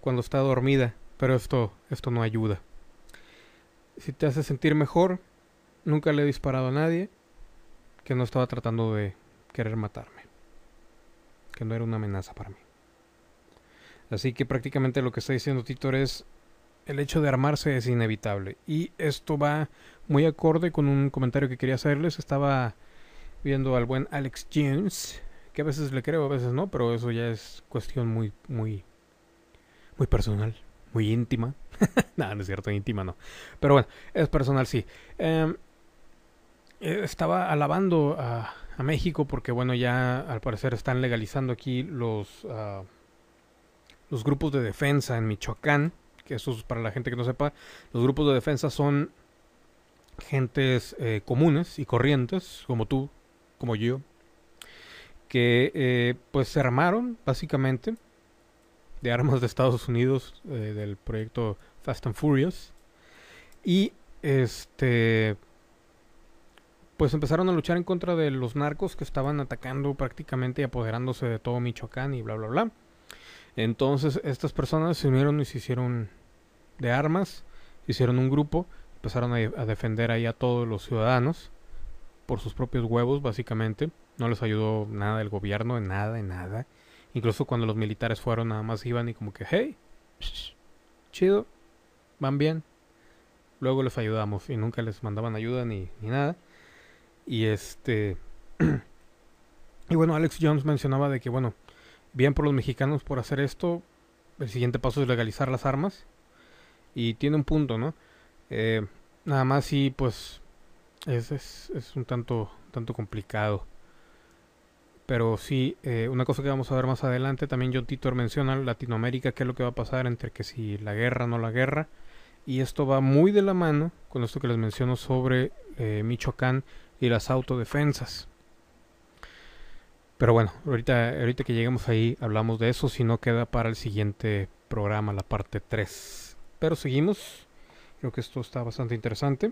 S1: cuando está dormida, pero esto, esto no ayuda. Si te hace sentir mejor, nunca le he disparado a nadie que no estaba tratando de querer matarme, que no era una amenaza para mí. Así que prácticamente lo que está diciendo Titor es el hecho de armarse es inevitable. Y esto va muy acorde con un comentario que quería hacerles. Estaba viendo al buen Alex James, que a veces le creo, a veces no, pero eso ya es cuestión muy, muy, muy personal, muy íntima. no, no es cierto, íntima no. Pero bueno, es personal, sí. Em, estaba alabando a, México porque, bueno, ya al parecer están legalizando aquí los, ah, los grupos de defensa en Michoacán que eso es para la gente que no sepa, los grupos de defensa son gentes eh, comunes y corrientes, como tú, como yo, que eh, pues se armaron básicamente de armas de Estados Unidos eh, del proyecto Fast and Furious y este pues empezaron a luchar en contra de los narcos que estaban atacando prácticamente y apoderándose de todo Michoacán y bla bla bla. Entonces estas personas se unieron y se hicieron de armas, hicieron un grupo, empezaron a, defender ahí a todos los ciudadanos por sus propios huevos, básicamente. No les ayudó nada el gobierno, en nada, en nada. Incluso cuando los militares fueron, nada más iban y como que, hey, chido, van bien. Luego les ayudamos y nunca les mandaban ayuda ni, ni nada. Y este... y bueno, Alex Jones mencionaba de que, bueno, bien por los mexicanos por hacer esto, el siguiente paso es legalizar las armas. Y tiene un punto, ¿no? Eh, nada más sí, pues es, es, es, un tanto, tanto complicado. Pero sí, eh, una cosa que vamos a ver más adelante, también John Titor menciona Latinoamérica, qué es lo que va a pasar entre que si la guerra no la guerra. Y esto va muy de la mano con esto que les menciono sobre eh, Michoacán y las autodefensas. Pero bueno, ahorita, ahorita que lleguemos ahí hablamos de eso, si no queda para el siguiente programa, la parte 3. Pero seguimos, creo que esto está bastante interesante,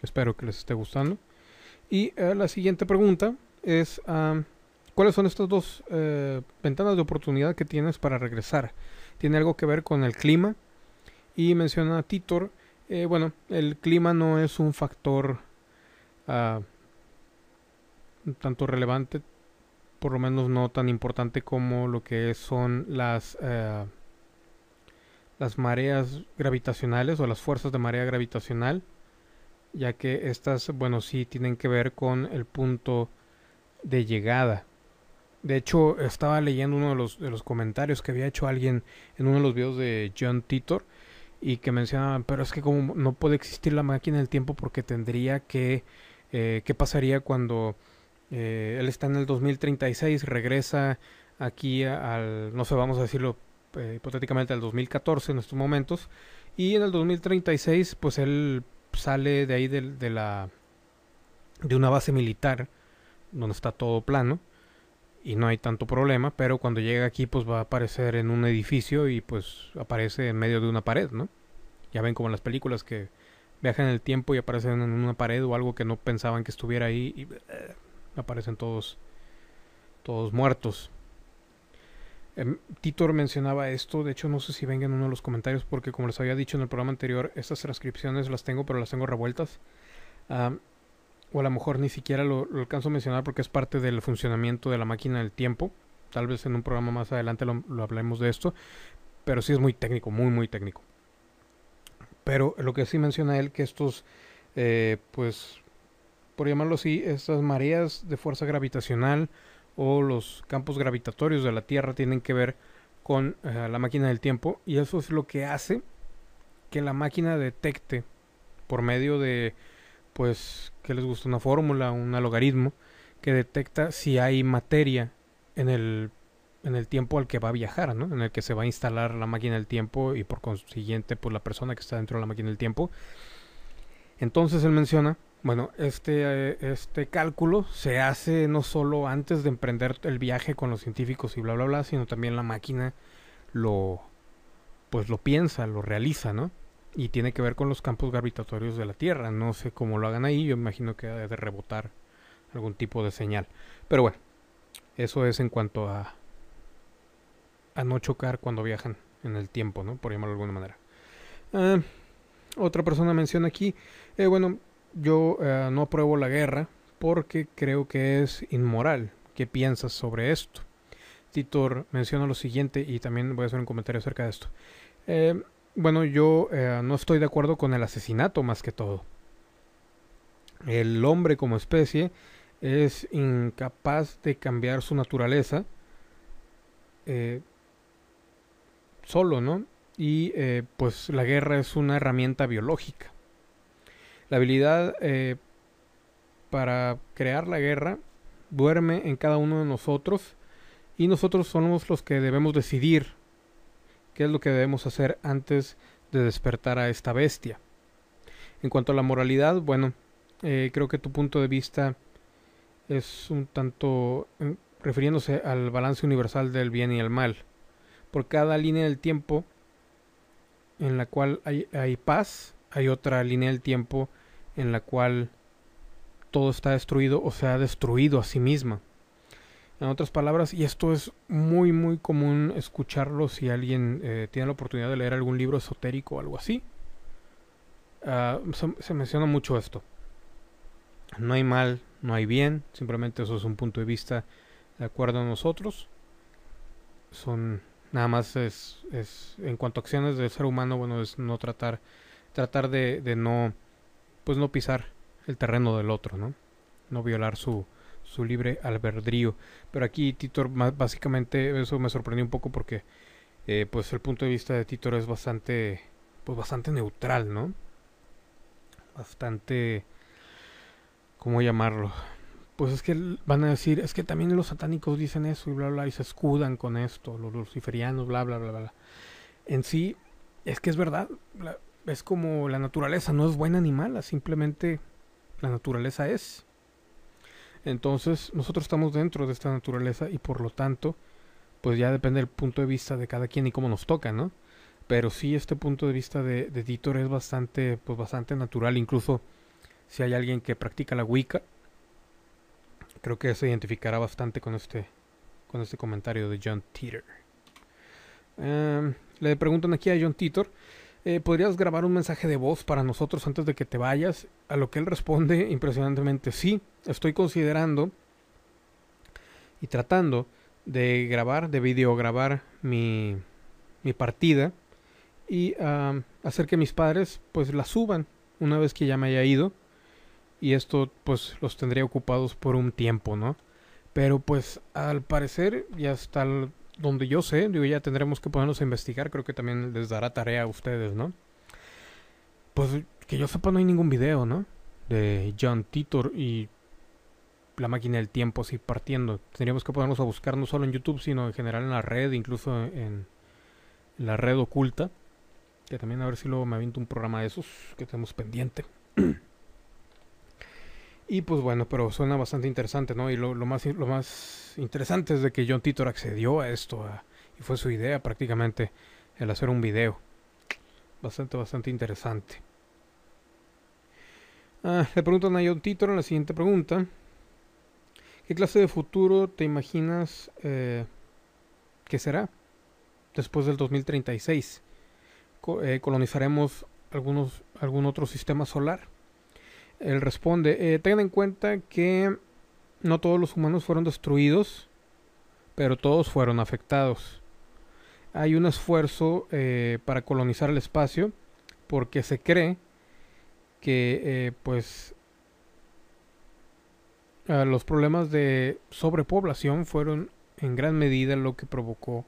S1: espero que les esté gustando. Y eh, la siguiente pregunta es, ¿cuáles son estas dos eh, ventanas de oportunidad que tienes para regresar? ¿Tiene algo que ver con el clima? Y menciona Titor, eh, bueno, el clima no es un factor uh, tanto relevante por lo menos no tan importante como lo que son las eh, las mareas gravitacionales o las fuerzas de marea gravitacional ya que estas bueno sí tienen que ver con el punto de llegada. De hecho estaba leyendo uno de los, de los comentarios que había hecho alguien en uno de los videos de John Titor y que mencionaban pero es que como no puede existir la máquina del tiempo porque tendría que eh, qué pasaría cuando eh, él está en el 2036, regresa aquí al, no sé, vamos a decirlo eh, hipotéticamente al 2014 en estos momentos, y en el 2036 pues él sale de ahí de, de la de una base militar donde está todo plano y no hay tanto problema, pero cuando llega aquí pues va a aparecer en un edificio y pues aparece en medio de una pared, ¿no? Ya ven como en las películas que viajan en el tiempo y aparecen en una pared o algo que no pensaban que estuviera ahí y eh, aparecen todos, todos muertos. Em, Titor mencionaba esto, de hecho no sé si venga en uno de los comentarios porque como les había dicho en el programa anterior, estas transcripciones las tengo pero las tengo revueltas. o a lo mejor ni siquiera lo, alcanzo a mencionar porque es parte del funcionamiento de la máquina del tiempo. Tal vez en un programa más adelante lo, hablemos de esto, pero sí es muy técnico, muy muy técnico. Pero lo que sí menciona él que estos, eh, pues, por llamarlo así, estas mareas de fuerza gravitacional o los campos gravitatorios de la Tierra tienen que ver con eh, la máquina del tiempo y eso es lo que hace que la máquina detecte por medio de pues que les gusta una fórmula, un logaritmo que detecta si hay materia en el en el tiempo al que va a viajar, ¿no? En el que se va a instalar la máquina del tiempo y por consiguiente pues la persona que está dentro de la máquina del tiempo. Entonces él menciona, bueno, este, eh, este cálculo se hace no solo antes de emprender el viaje con los científicos y bla bla bla, sino también la máquina lo pues lo piensa, lo realiza, ¿no? Y tiene que ver con los campos gravitatorios de la Tierra. No sé cómo lo hagan ahí, yo imagino que debe de rebotar algún tipo de señal. Pero bueno, eso es en cuanto a, a no chocar cuando viajan en el tiempo, ¿no? Por llamarlo de alguna manera. Ah, otra persona menciona aquí, eh, bueno, yo eh, no apruebo la guerra porque creo que es inmoral. ¿Qué piensas sobre esto? Titor menciona lo siguiente y también voy a hacer un comentario acerca de esto. Eh, bueno, yo no estoy de acuerdo con el asesinato más que todo. El hombre como especie es incapaz de cambiar su naturaleza solo, ¿no? Y eh, pues la guerra es una herramienta biológica. La habilidad eh, para crear la guerra duerme en cada uno de nosotros y nosotros somos los que debemos decidir qué es lo que debemos hacer antes de despertar a esta bestia. En cuanto a la moralidad, bueno, eh, creo que tu punto de vista es un tanto refiriéndose al balance universal del bien y el mal por cada línea del tiempo en la cual hay, hay, paz, hay otra línea del tiempo en la cual todo está destruido o se ha destruido a sí misma. En otras palabras, y esto es muy muy común escucharlo si alguien eh, tiene la oportunidad de leer algún libro esotérico o algo así, ah, se menciona mucho esto. No hay mal, no hay bien, simplemente eso es un punto de vista de acuerdo a nosotros. Son Nada más es, es en cuanto a acciones del ser humano, bueno, es no tratar, tratar de, de no, pues no pisar el terreno del otro, ¿no? No violar su, su libre albedrío. Pero aquí Titor, básicamente, eso me sorprendió un poco porque, eh, pues el punto de vista de Titor es bastante, pues bastante neutral, ¿no? Bastante, ¿cómo llamarlo? pues es que van a decir, es que también los satánicos dicen eso y bla, bla, y se escudan con esto, los luciferianos, bla, bla, bla, bla. En sí, es que es verdad, es como la naturaleza, no es buena ni mala, simplemente la naturaleza es. Entonces, nosotros estamos dentro de esta naturaleza y por lo tanto, pues ya depende del punto de vista de cada quien y cómo nos toca, ¿no? Pero sí, este punto de vista de, de Titor es bastante, pues bastante natural, incluso si hay alguien que practica la Wicca, Creo que se identificará bastante con este, con este comentario de John Teeter. Em, le preguntan aquí a John Titor, eh, ¿podrías grabar un mensaje de voz para nosotros antes de que te vayas? A lo que él responde impresionantemente, sí, estoy considerando y tratando de grabar, de videograbar mi, mi partida y hacer que mis padres pues la suban una vez que ya me haya ido y esto pues los tendría ocupados por un tiempo, ¿no? Pero pues al parecer ya hasta donde yo sé, digo ya tendremos que ponernos a investigar, creo que también les dará tarea a ustedes, ¿no? Pues que yo sepa no hay ningún video, ¿no? De John Titor y la máquina del tiempo así partiendo. Tendríamos que ponernos a buscar no solo en YouTube, sino en general en la red, incluso en la red oculta. Que también a ver si luego me aviento un programa de esos que tenemos pendiente. Y pues bueno, pero suena bastante interesante, ¿no? Y lo, más, lo más interesante es de que John Titor accedió a esto y fue su idea prácticamente el hacer un video. Bastante, bastante interesante. Ah, le preguntan a John Titor en la siguiente pregunta. ¿Qué clase de futuro te imaginas eh, ¿qué será? Después del 2036, eh, colonizaremos algunos, algún otro sistema solar. Él responde, eh, tengan en cuenta que no todos los humanos fueron destruidos, pero todos fueron afectados. Hay un esfuerzo eh, para colonizar el espacio porque se cree que eh, pues los problemas de sobrepoblación fueron en gran medida lo que provocó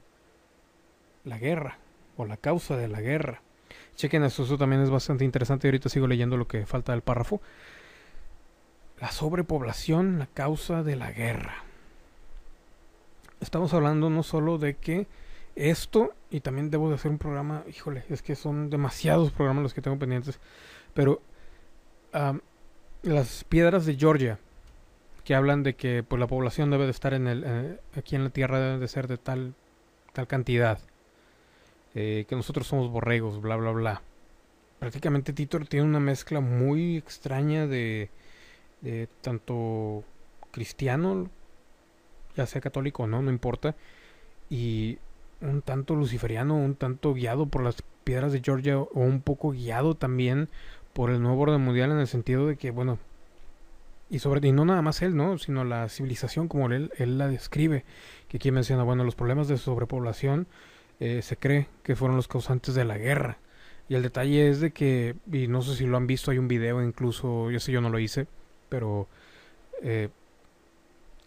S1: la guerra o la causa de la guerra. Chequen eso, eso también es bastante interesante. Ahorita sigo leyendo lo que falta del párrafo. La sobrepoblación, la causa de la guerra. Estamos hablando no solo de que esto, y también debo de hacer un programa, híjole, es que son demasiados programas los que tengo pendientes, pero las piedras de Georgia, que hablan de que pues, la población debe de estar en el, eh, aquí en la Tierra, debe de ser de tal, tal cantidad. Eh, que nosotros somos borregos, bla, bla, bla. Prácticamente Titor tiene una mezcla muy extraña de, tanto cristiano, ya sea católico o no, no importa, y un tanto luciferiano, un tanto guiado por las piedras de Georgia o un poco guiado también por el nuevo orden mundial en el sentido de que, bueno, y sobre y no nada más él, ¿no? sino la civilización como él, él la describe, que aquí menciona, bueno, los problemas de sobrepoblación eh, se cree que fueron los causantes de la guerra. Y el detalle es de que, y no sé si lo han visto, hay un video incluso, yo sé yo no lo hice, pero eh,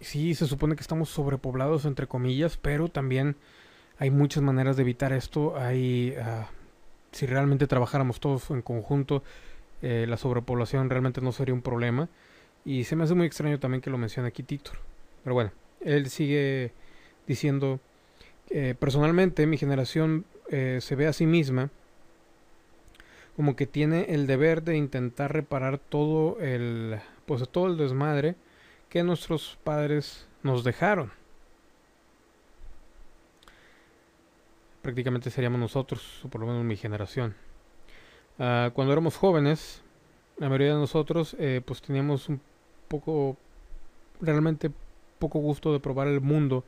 S1: sí se supone que estamos sobrepoblados entre comillas, pero también hay muchas maneras de evitar esto. Hay, ah, si realmente trabajáramos todos en conjunto, eh, la sobrepoblación realmente no sería un problema. Y se me hace muy extraño también que lo mencione aquí Titor. Pero bueno, él sigue diciendo eh, personalmente mi generación eh, se ve a sí misma como que tiene el deber de intentar reparar todo el pues todo el desmadre que nuestros padres nos dejaron. Prácticamente seríamos nosotros, o por lo menos mi generación. Ah, cuando éramos jóvenes, la mayoría de nosotros eh, pues teníamos un poco, realmente poco gusto de probar el mundo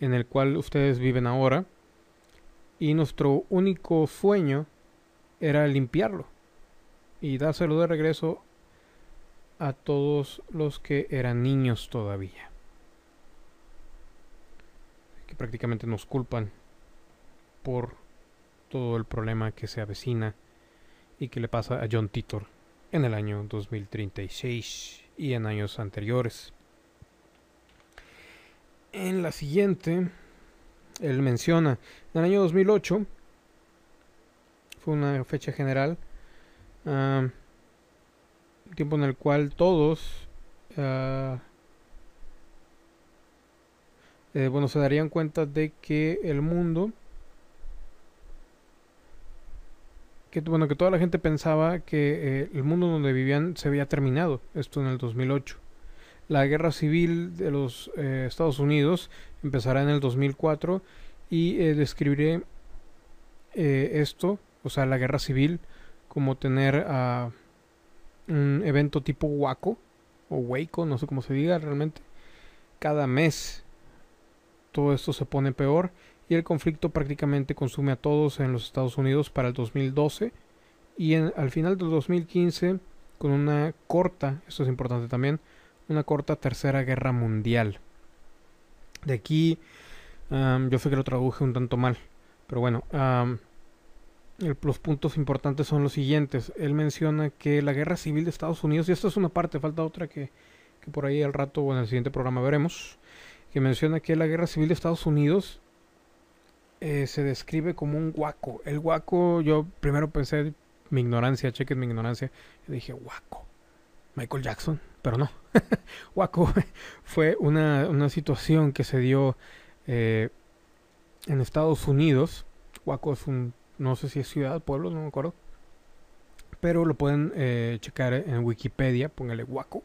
S1: en el cual ustedes viven ahora y nuestro único sueño era limpiarlo y dárselo de regreso a todos los que eran niños todavía que prácticamente nos culpan por todo el problema que se avecina y que le pasa a John Titor en el año 2036 y en años anteriores. En la siguiente, él menciona, en el año 2008, fue una fecha general, uh, tiempo en el cual todos, uh, bueno, se darían cuenta de que el mundo, que bueno, que toda la gente pensaba que eh, el mundo donde vivían se había terminado, esto en el 2008. La guerra civil de los eh, Estados Unidos empezará en el 2004 y eh, describiré eh, esto, o sea, la guerra civil, como tener uh, un evento tipo Waco o Waco, no sé cómo se diga realmente. Cada mes todo esto se pone peor y el conflicto prácticamente consume a todos en los Estados Unidos para el 2012 y al final del 2015 con una corta, esto es importante también, una corta tercera guerra mundial. De aquí, yo sé que lo traduje un tanto mal, pero bueno, los puntos importantes son los siguientes. Él menciona que la guerra civil de Estados Unidos, y esto es una parte, falta otra que, que por ahí al rato o en el siguiente programa veremos, que menciona que la guerra civil de Estados Unidos eh, se describe como un guaco. El guaco, yo primero pensé, mi ignorancia, chequen mi ignorancia, y dije, guaco, Michael Jackson pero no. Waco fue una, una, situación que se dio eh, en Estados Unidos. Waco es un, no sé si es ciudad, pueblo, no me acuerdo. Pero lo pueden eh, checar en Wikipedia, póngale Waco.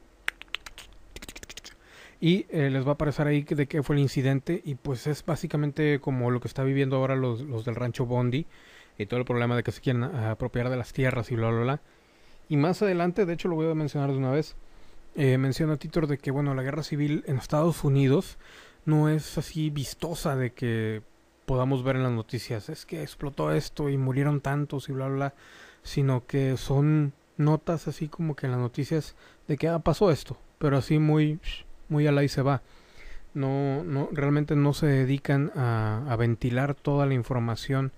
S1: Y eh, les va a aparecer ahí de qué fue el incidente. Y pues es básicamente como lo que está viviendo ahora los, los del rancho Bondi. Y todo el problema de que se quieren apropiar de las tierras y bla, bla, bla. Y más adelante, de hecho lo voy a mencionar de una vez eh, menciona Titor de que bueno la guerra civil en Estados Unidos no es así vistosa de que podamos ver en las noticias, es que explotó esto y murieron tantos y bla, bla, sino que son notas así como que en las noticias de que ah, pasó esto, pero así muy, muy a la y se va. No, no, realmente no se dedican a, a ventilar toda la información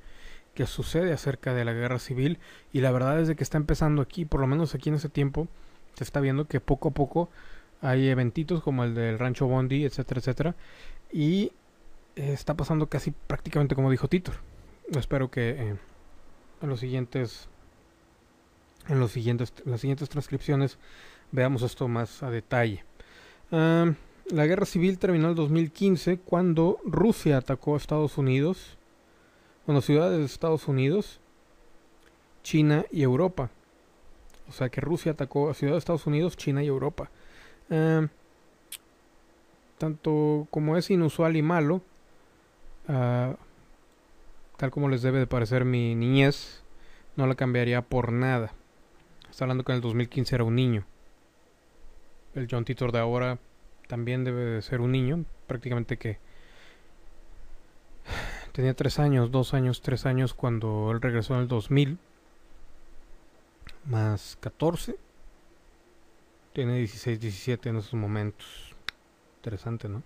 S1: que sucede acerca de la guerra civil y la verdad es de que está empezando aquí, por lo menos aquí en ese tiempo, se está viendo que poco a poco hay eventitos como el del Rancho Bondi, etcétera, etcétera, y está pasando casi prácticamente como dijo Titor. Espero que eh, en los siguientes en los siguientes las siguientes transcripciones veamos esto más a detalle. la guerra civil terminó en 2015 cuando Rusia atacó a Estados Unidos, bueno, ciudades de Estados Unidos, China y Europa. O sea que Rusia atacó a ciudades de Estados Unidos, China y Europa. tanto como es inusual y malo, Ah, tal como les debe de parecer mi niñez, no la cambiaría por nada. Está hablando que en el 2015 era un niño. El John Titor de ahora también debe de ser un niño, prácticamente que tenía tres años, dos años, tres años cuando él regresó en el 2000, más 14, tiene 16, 17 en esos momentos. Interesante, ¿no?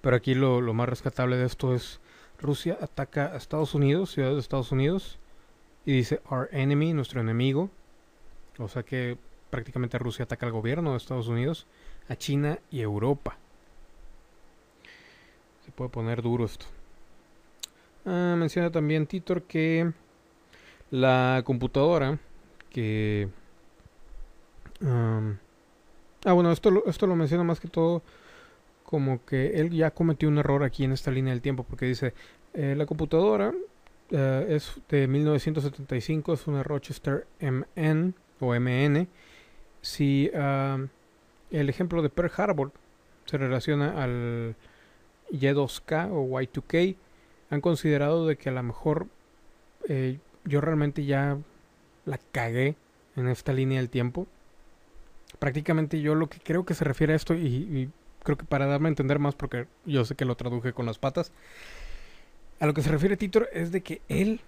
S1: Pero aquí lo, más rescatable de esto es Rusia ataca a Estados Unidos, ciudades de Estados Unidos, y dice our enemy, nuestro enemigo. O sea que prácticamente Rusia ataca al gobierno de Estados Unidos, a China y Europa. Se puede poner duro esto. Ah, menciona también Titor que la computadora ah, bueno, esto esto lo menciona más que todo como que él ya cometió un error aquí en esta línea del tiempo, porque dice, eh, la computadora eh, es de 1975, es una Rochester MN o MN. Si el ejemplo de Pearl Harbor se relaciona al Y2K o Y2K, han considerado de que a lo mejor eh, yo realmente ya la cagué en esta línea del tiempo. Prácticamente yo lo que creo que se refiere a esto, y creo que para darme a entender más, porque yo sé que lo traduje con las patas, a lo que se refiere Titor es de que él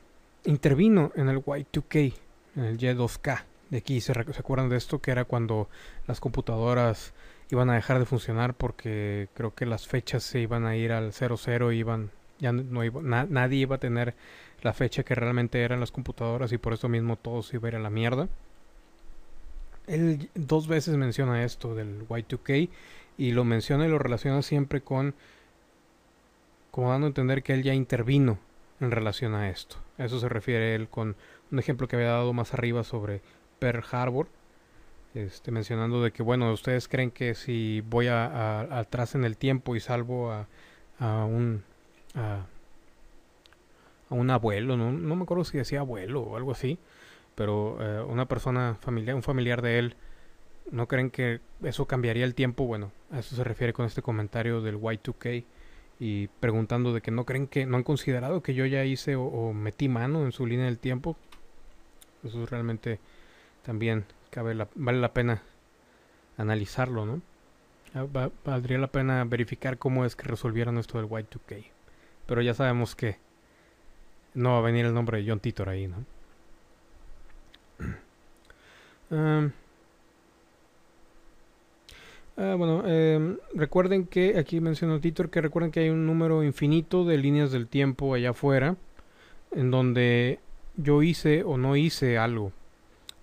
S1: intervino en el Y2K, en el Y2K. De aquí se, acuerdan de esto, que era cuando las computadoras iban a dejar de funcionar porque creo que las fechas se iban a ir al 00, iban, ya no iba, nadie iba a tener la fecha que realmente eran las computadoras y por eso mismo todo se iba a ir a la mierda. Él dos veces menciona esto del Y2K y lo menciona y lo relaciona siempre con como dando a entender que él ya intervino en relación a esto. A eso se refiere él con un ejemplo que había dado más arriba sobre Pearl Harbor, este, mencionando de que, bueno, ustedes creen que si voy a, atrás en el tiempo y salvo a, a un a, un abuelo, no, no me acuerdo si decía abuelo o algo así, pero eh, una persona familiar, un familiar de él, ¿no creen que eso cambiaría el tiempo? Bueno, a eso se refiere con este comentario del Y2K y preguntando de que no creen que no han considerado que yo ya hice o, metí mano en su línea del tiempo. Eso realmente también cabe vale la pena analizarlo, ¿no? Ah, valdría la pena verificar cómo es que resolvieron esto del Y2K. Pero ya sabemos que no va a venir el nombre de John Titor ahí, ¿no? Ah, Ah, bueno, em, recuerden que aquí mencionó Titor que recuerden que hay un número infinito de líneas del tiempo allá afuera en donde yo hice o no hice algo.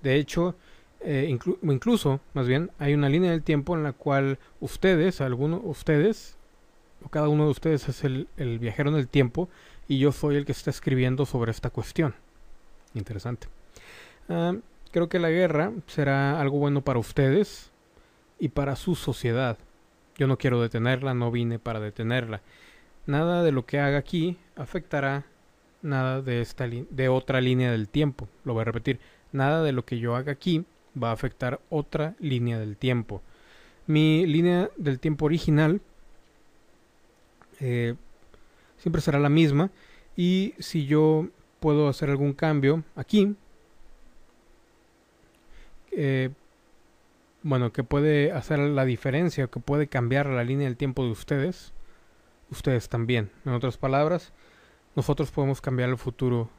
S1: De hecho, eh, incluso, más bien, hay una línea del tiempo en la cual ustedes, algunos ustedes, o cada uno de ustedes es el, el viajero en el tiempo y yo soy el que está escribiendo sobre esta cuestión. Interesante. Ah, creo que la guerra será algo bueno para ustedes y para su sociedad. Yo no quiero detenerla, no vine para detenerla. Nada de lo que haga aquí afectará nada de esta de otra línea del tiempo. Lo voy a repetir. Nada de lo que yo haga aquí va a afectar otra línea del tiempo. Mi línea del tiempo original eh, siempre será la misma y si yo puedo hacer algún cambio aquí, eh, bueno, que puede hacer la diferencia, que puede cambiar la línea del tiempo de ustedes, ustedes también. En otras palabras, nosotros podemos cambiar el futuro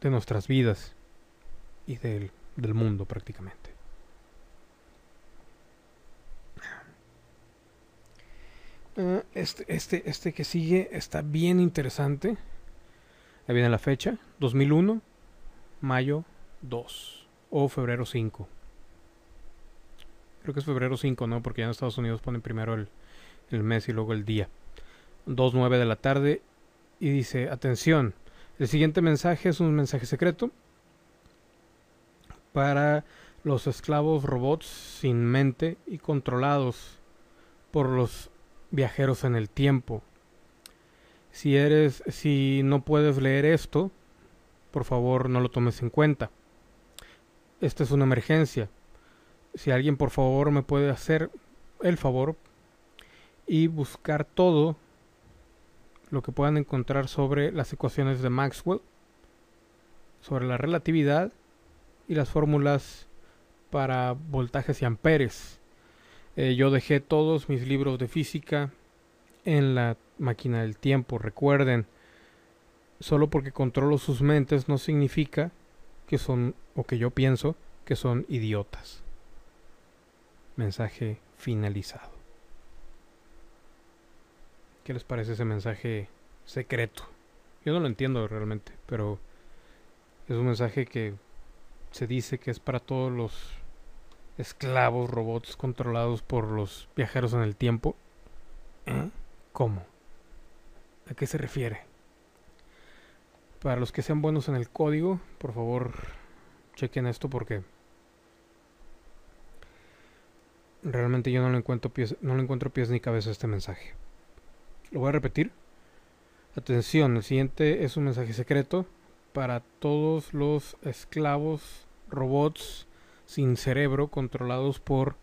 S1: de nuestras vidas y del, del mundo prácticamente. Ah, este, este, este que sigue está bien interesante. Ahí viene la fecha, 2001, mayo 2 o febrero 5. Creo que es febrero 5, ¿no? Porque ya en Estados Unidos ponen primero el, el mes y luego el día. 2.9 de la tarde y dice, atención, el siguiente mensaje es un mensaje secreto para los esclavos robots sin mente y controlados por los viajeros en el tiempo. Si eres si no puedes leer esto, por favor no lo tomes en cuenta. Esta es una emergencia. Si alguien por favor me puede hacer el favor y buscar todo lo que puedan encontrar sobre las ecuaciones de Maxwell, sobre la relatividad y las fórmulas para voltajes y amperes. Eh, yo dejé todos mis libros de física en la máquina del tiempo. Recuerden, solo porque controlo sus mentes no significa que son, o que yo pienso, que son idiotas. Mensaje finalizado. ¿Qué les parece ese mensaje secreto? Yo no lo entiendo realmente, pero es un mensaje que se dice que es para todos los esclavos robots controlados por los viajeros en el tiempo. ¿Eh? ¿Cómo? ¿A qué se refiere? Para los que sean buenos en el código, por favor, chequen esto porque realmente yo no le encuentro pies, no le encuentro pies ni cabeza a este mensaje. Lo voy a repetir. Atención, el siguiente es un mensaje secreto para todos los esclavos robots sin cerebro controlados por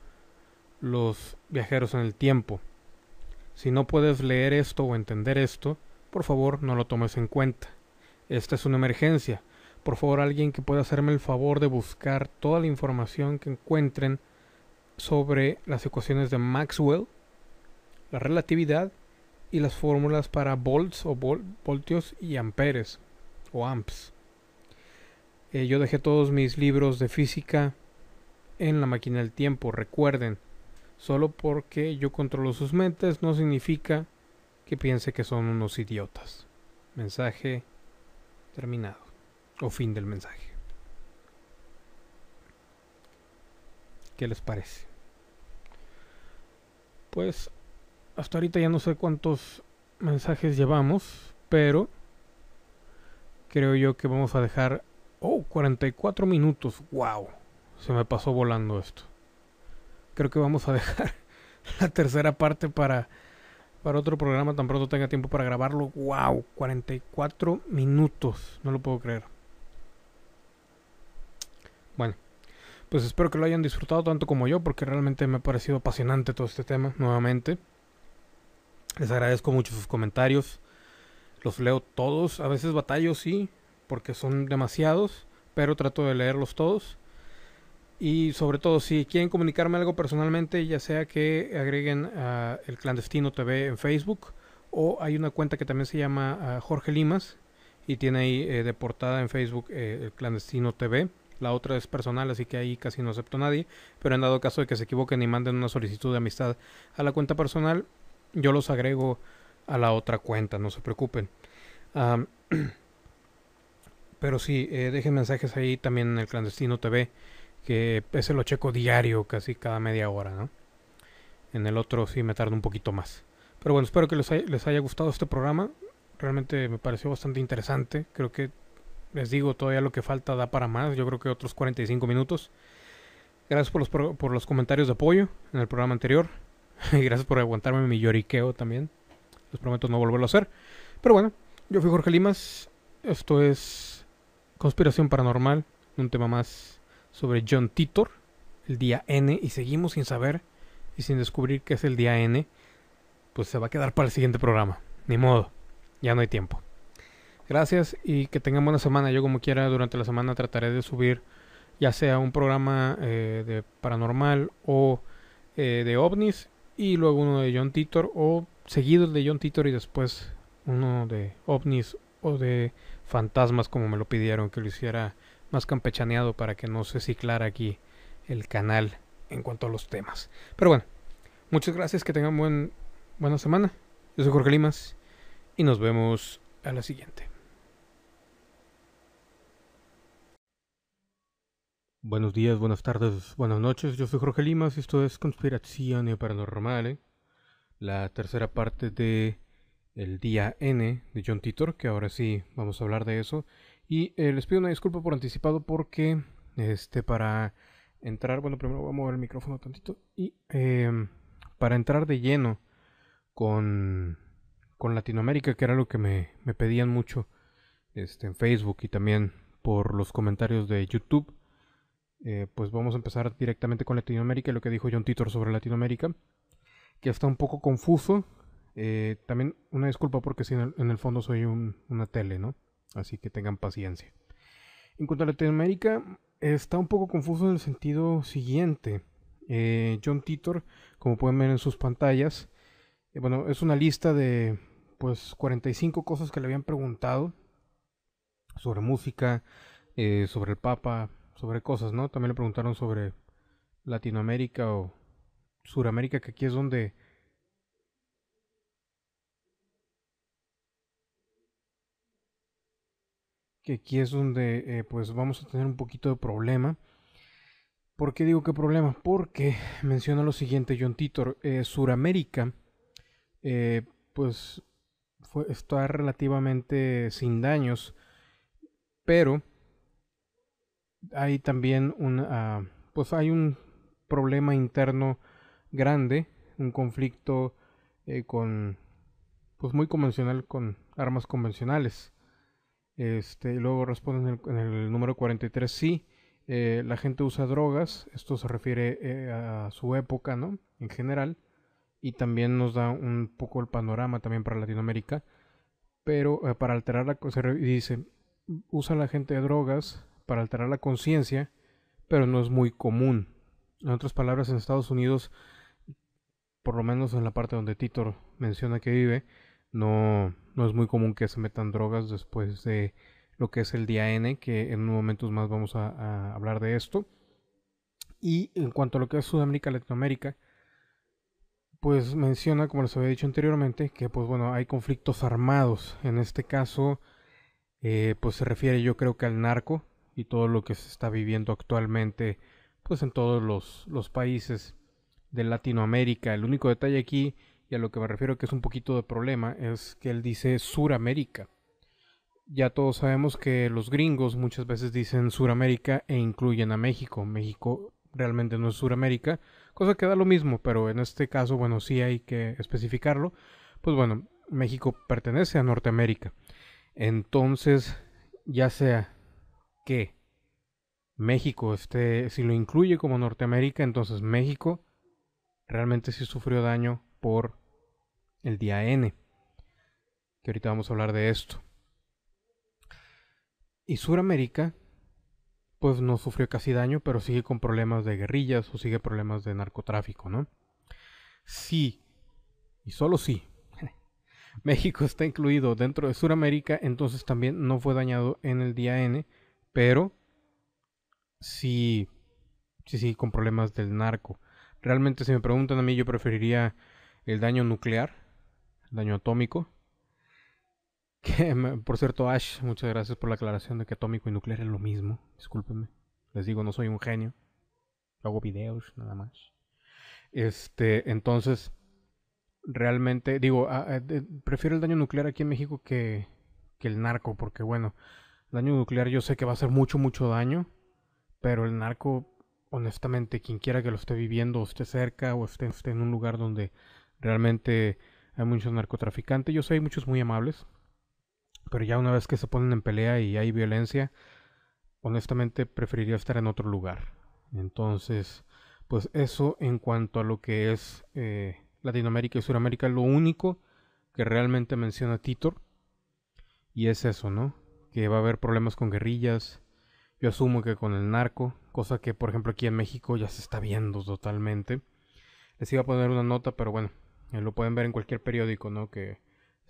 S1: los viajeros en el tiempo. Si no puedes leer esto o entender esto, por favor no lo tomes en cuenta. Esta es una emergencia. Por favor alguien que pueda hacerme el favor de buscar toda la información que encuentren sobre las ecuaciones de Maxwell, la relatividad y las fórmulas para volts o voltios y amperes o amps. Eh, yo dejé todos mis libros de física en la máquina del tiempo. Recuerden, solo porque yo controlo sus mentes no significa que piense que son unos idiotas. Mensaje terminado. O fin del mensaje. ¿Qué les parece? Pues hasta ahorita ya no sé cuántos mensajes llevamos, pero creo yo que vamos a dejar... Oh, 44 minutos. ¡Wow! Se me pasó volando esto. Creo que vamos a dejar la tercera parte para, para otro programa tan pronto tenga tiempo para grabarlo. ¡Wow! 44 minutos. No lo puedo creer. Bueno, pues espero que lo hayan disfrutado tanto como yo porque realmente me ha parecido apasionante todo este tema nuevamente. Les agradezco mucho sus comentarios. Los leo todos. A veces batallo, sí, porque son demasiados, pero trato de leerlos todos. Y sobre todo, si quieren comunicarme algo personalmente, ya sea que agreguen a El Clandestino TV en Facebook, o hay una cuenta que también se llama ah, Jorge Limas, y tiene ahí eh, de portada en Facebook eh, El Clandestino TV. La otra es personal, así que ahí casi no acepto a nadie. Pero en dado caso de que se equivoquen y manden una solicitud de amistad a la cuenta personal, yo los agrego a la otra cuenta, no se preocupen. pero sí, eh, dejen mensajes ahí también en el clandestino TV, que ese lo checo diario, casi cada media hora, ¿no? En el otro sí me tarda un poquito más. Pero bueno, espero que les haya, les haya gustado este programa. Realmente me pareció bastante interesante. Creo que, les digo, todavía lo que falta da para más. Yo creo que otros 45 minutos. Gracias por los, por los comentarios de apoyo en el programa anterior. Y gracias por aguantarme mi lloriqueo también. Les prometo no volverlo a hacer. Pero bueno, yo fui Jorge Limas. Esto es Conspiración Paranormal. Un tema más sobre John Titor. El día N. Y seguimos sin saber y sin descubrir qué es el día N. Pues se va a quedar para el siguiente programa. Ni modo. Ya no hay tiempo. Gracias y que tengan buena semana. Yo como quiera durante la semana trataré de subir ya sea un programa eh, de paranormal o eh, de ovnis y luego uno de John Titor o seguido el de John Titor y después uno de ovnis o de fantasmas como me lo pidieron, que lo hiciera más campechaneado para que no se ciclara aquí el canal en cuanto a los temas. Pero bueno, muchas gracias, que tengan buen, buena semana. Yo soy Jorge Limas y nos vemos a la siguiente. Buenos días, buenas tardes, buenas noches. Yo soy Jorge Limas y esto es Conspiración Paranormal, ¿eh? la tercera parte de el día N de John Titor, que ahora sí vamos a hablar de eso. Y eh, les pido una disculpa por anticipado porque este para entrar, bueno, primero voy a mover el micrófono tantito y em, para entrar de lleno con, con Latinoamérica, que era lo que me, me pedían mucho este, en Facebook y también por los comentarios de YouTube. Eh, pues vamos a empezar directamente con Latinoamérica y lo que dijo John Titor sobre Latinoamérica, que está un poco confuso. Eh, también una disculpa porque si en el, fondo soy una tele, ¿no? Así que tengan paciencia. En cuanto a Latinoamérica, está un poco confuso en el sentido siguiente. Eh, John Titor, como pueden ver en sus pantallas, bueno, es una lista de pues 45 cosas que le habían preguntado sobre música, sobre el Papa, sobre cosas, ¿no? También le preguntaron sobre Latinoamérica o Suramérica, que aquí es donde... Que aquí es donde eh, pues vamos a tener un poquito de problema. ¿Por qué digo qué problema? Porque menciona lo siguiente John Titor. Eh, Suramérica eh, pues fue, está relativamente sin daños. Pero hay también un, ah, pues hay un problema interno grande, un conflicto con, pues muy convencional con armas convencionales. Este, luego responden en el, número 43, sí, eh, la gente usa drogas, esto se refiere eh, a su época, ¿no? En general, y también nos da un poco el panorama también para Latinoamérica, pero para alterar la cosa, dice, usa la gente drogas para alterar la conciencia, pero no es muy común. En otras palabras, en Estados Unidos, por lo menos en la parte donde Titor menciona que vive, no, no es muy común que se metan drogas después de lo que es el día N, que en unos momentos más vamos a, hablar de esto. Y en cuanto a lo que es Sudamérica, Latinoamérica, pues menciona, como les había dicho anteriormente, que pues bueno, hay conflictos armados. En este caso, eh, pues se refiere yo creo que al narco, y todo lo que se está viviendo actualmente pues en todos los, países de Latinoamérica. El único detalle aquí, y a lo que me refiero que es un poquito de problema, es que él dice Suramérica. Ya todos sabemos que los gringos muchas veces dicen Suramérica e incluyen a México. México realmente no es Suramérica, cosa que da lo mismo, pero en este caso, bueno, sí hay que especificarlo. Pues bueno, México pertenece a Norteamérica. Entonces, ya sea que México esté, si lo incluye como Norteamérica, entonces México realmente sí sufrió daño por el día N. Que ahorita vamos a hablar de esto. Y Suramérica, pues no sufrió casi daño, pero sigue con problemas de guerrillas o sigue problemas de narcotráfico, ¿no? Sí, y solo sí, México está incluido dentro de Suramérica, entonces también no fue dañado en el día N, pero sí, sí, sí, con problemas del narco. Realmente, si me preguntan a mí, yo preferiría el daño nuclear, el daño atómico. Que, por cierto, Ash, muchas gracias por la aclaración de que atómico y nuclear es lo mismo. Discúlpenme. Les digo, no soy un genio. Hago videos, nada más. Este, entonces, realmente, digo, prefiero el daño nuclear aquí en México que, que el narco, porque bueno, Daño nuclear yo sé que va a hacer mucho, mucho daño, pero el narco, honestamente, quien quiera que lo esté viviendo, o esté cerca, o esté, en un lugar donde realmente hay muchos narcotraficantes, yo sé, hay muchos muy amables, pero ya una vez que se ponen en pelea y hay violencia, honestamente preferiría estar en otro lugar. Entonces, pues eso en cuanto a lo que es eh, Latinoamérica y Sudamérica, lo único que realmente menciona Titor, y es eso, ¿no? que va a haber problemas con guerrillas. Yo asumo que con el narco, cosa que por ejemplo aquí en México ya se está viendo totalmente. Les iba a poner una nota, pero bueno, eh, lo pueden ver en cualquier periódico, ¿no? Que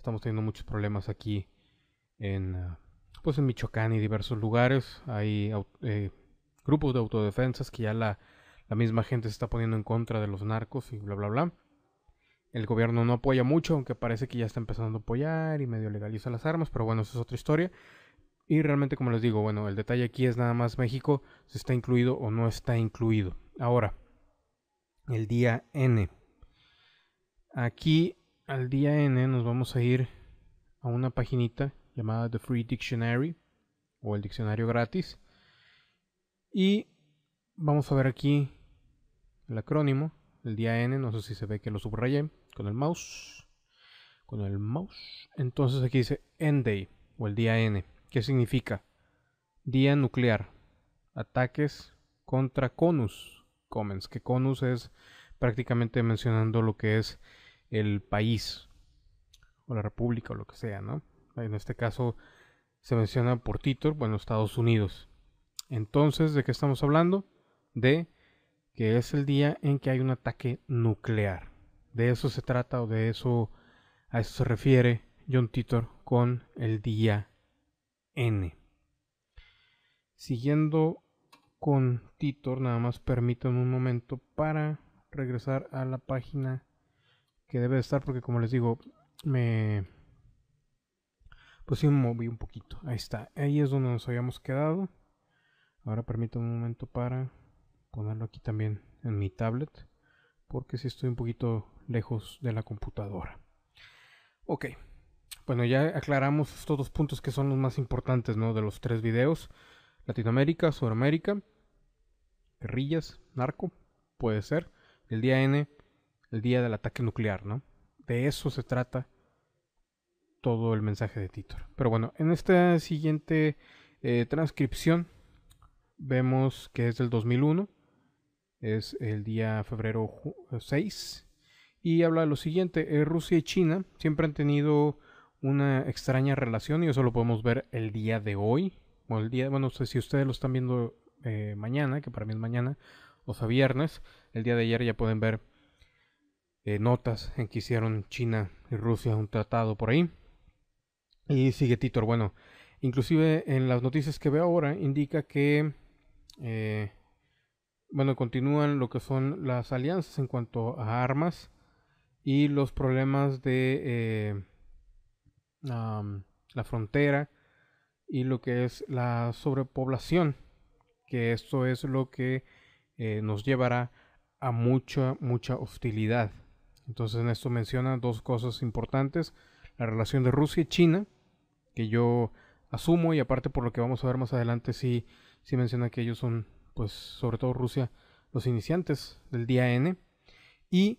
S1: Estamos teniendo muchos problemas aquí en, ah, pues en Michoacán y diversos lugares. Hay eh, grupos de autodefensas que ya la, la misma gente se está poniendo en contra de los narcos y bla, bla, bla. El gobierno no apoya mucho, aunque parece que ya está empezando a apoyar y medio legaliza las armas, pero bueno, eso es otra historia. Y realmente, como les digo, bueno, el detalle aquí es nada más México, si está incluido o no está incluido. Ahora, el día N. Aquí, al día N, nos vamos a ir a una paginita llamada The Free Dictionary o el diccionario gratis. Y vamos a ver aquí el acrónimo, el día N, no sé si se ve que lo subrayé con el mouse. Con el mouse. Entonces aquí dice N-Day o el día N. ¿Qué significa? Día nuclear. Ataques contra Conus. Comens. Que Conus es prácticamente mencionando lo que es el país. O la república o lo que sea, ¿no? En este caso se menciona por Titor, bueno, Estados Unidos. Entonces, ¿de qué estamos hablando? De que es el día en que hay un ataque nuclear. De eso se trata o de eso a eso se refiere John Titor con el día N. Siguiendo con Titor, nada más permítanme un momento para regresar a la página que debe estar, porque como les digo, me. Pues sí, me moví un poquito. Ahí está. Ahí es donde nos habíamos quedado. Ahora permítanme un momento para ponerlo aquí también en mi tablet, porque si estoy un poquito lejos de la computadora. Ok, bueno, ya aclaramos estos dos puntos que son los más importantes, ¿no? De los tres videos. Latinoamérica, Sudamérica, guerrillas, narco, puede ser. El día N, el día del ataque nuclear, ¿no? De eso se trata todo el mensaje de Titor. Pero bueno, en esta siguiente eh, transcripción vemos que es del 2001. Es el día febrero 6. Y habla de lo siguiente. Eh, Rusia y China siempre han tenido una extraña relación y eso lo podemos ver el día de hoy. Bueno, el día, bueno, no sé si ustedes lo están viendo eh, mañana, que para mí es mañana, o sea, viernes. El día de ayer ya pueden ver eh, notas en que hicieron China y Rusia un tratado por ahí. Y sigue Titor, bueno, inclusive en las noticias que veo ahora indica que, eh, bueno, continúan lo que son las alianzas en cuanto a armas y los problemas de la frontera y lo que es la sobrepoblación, que esto es lo que eh, nos llevará a mucha, mucha hostilidad. Entonces en esto menciona dos cosas importantes, la relación de Rusia y China, que yo asumo y aparte por lo que vamos a ver más adelante sí, menciona que ellos son, pues sobre todo Rusia, los iniciantes del día N, y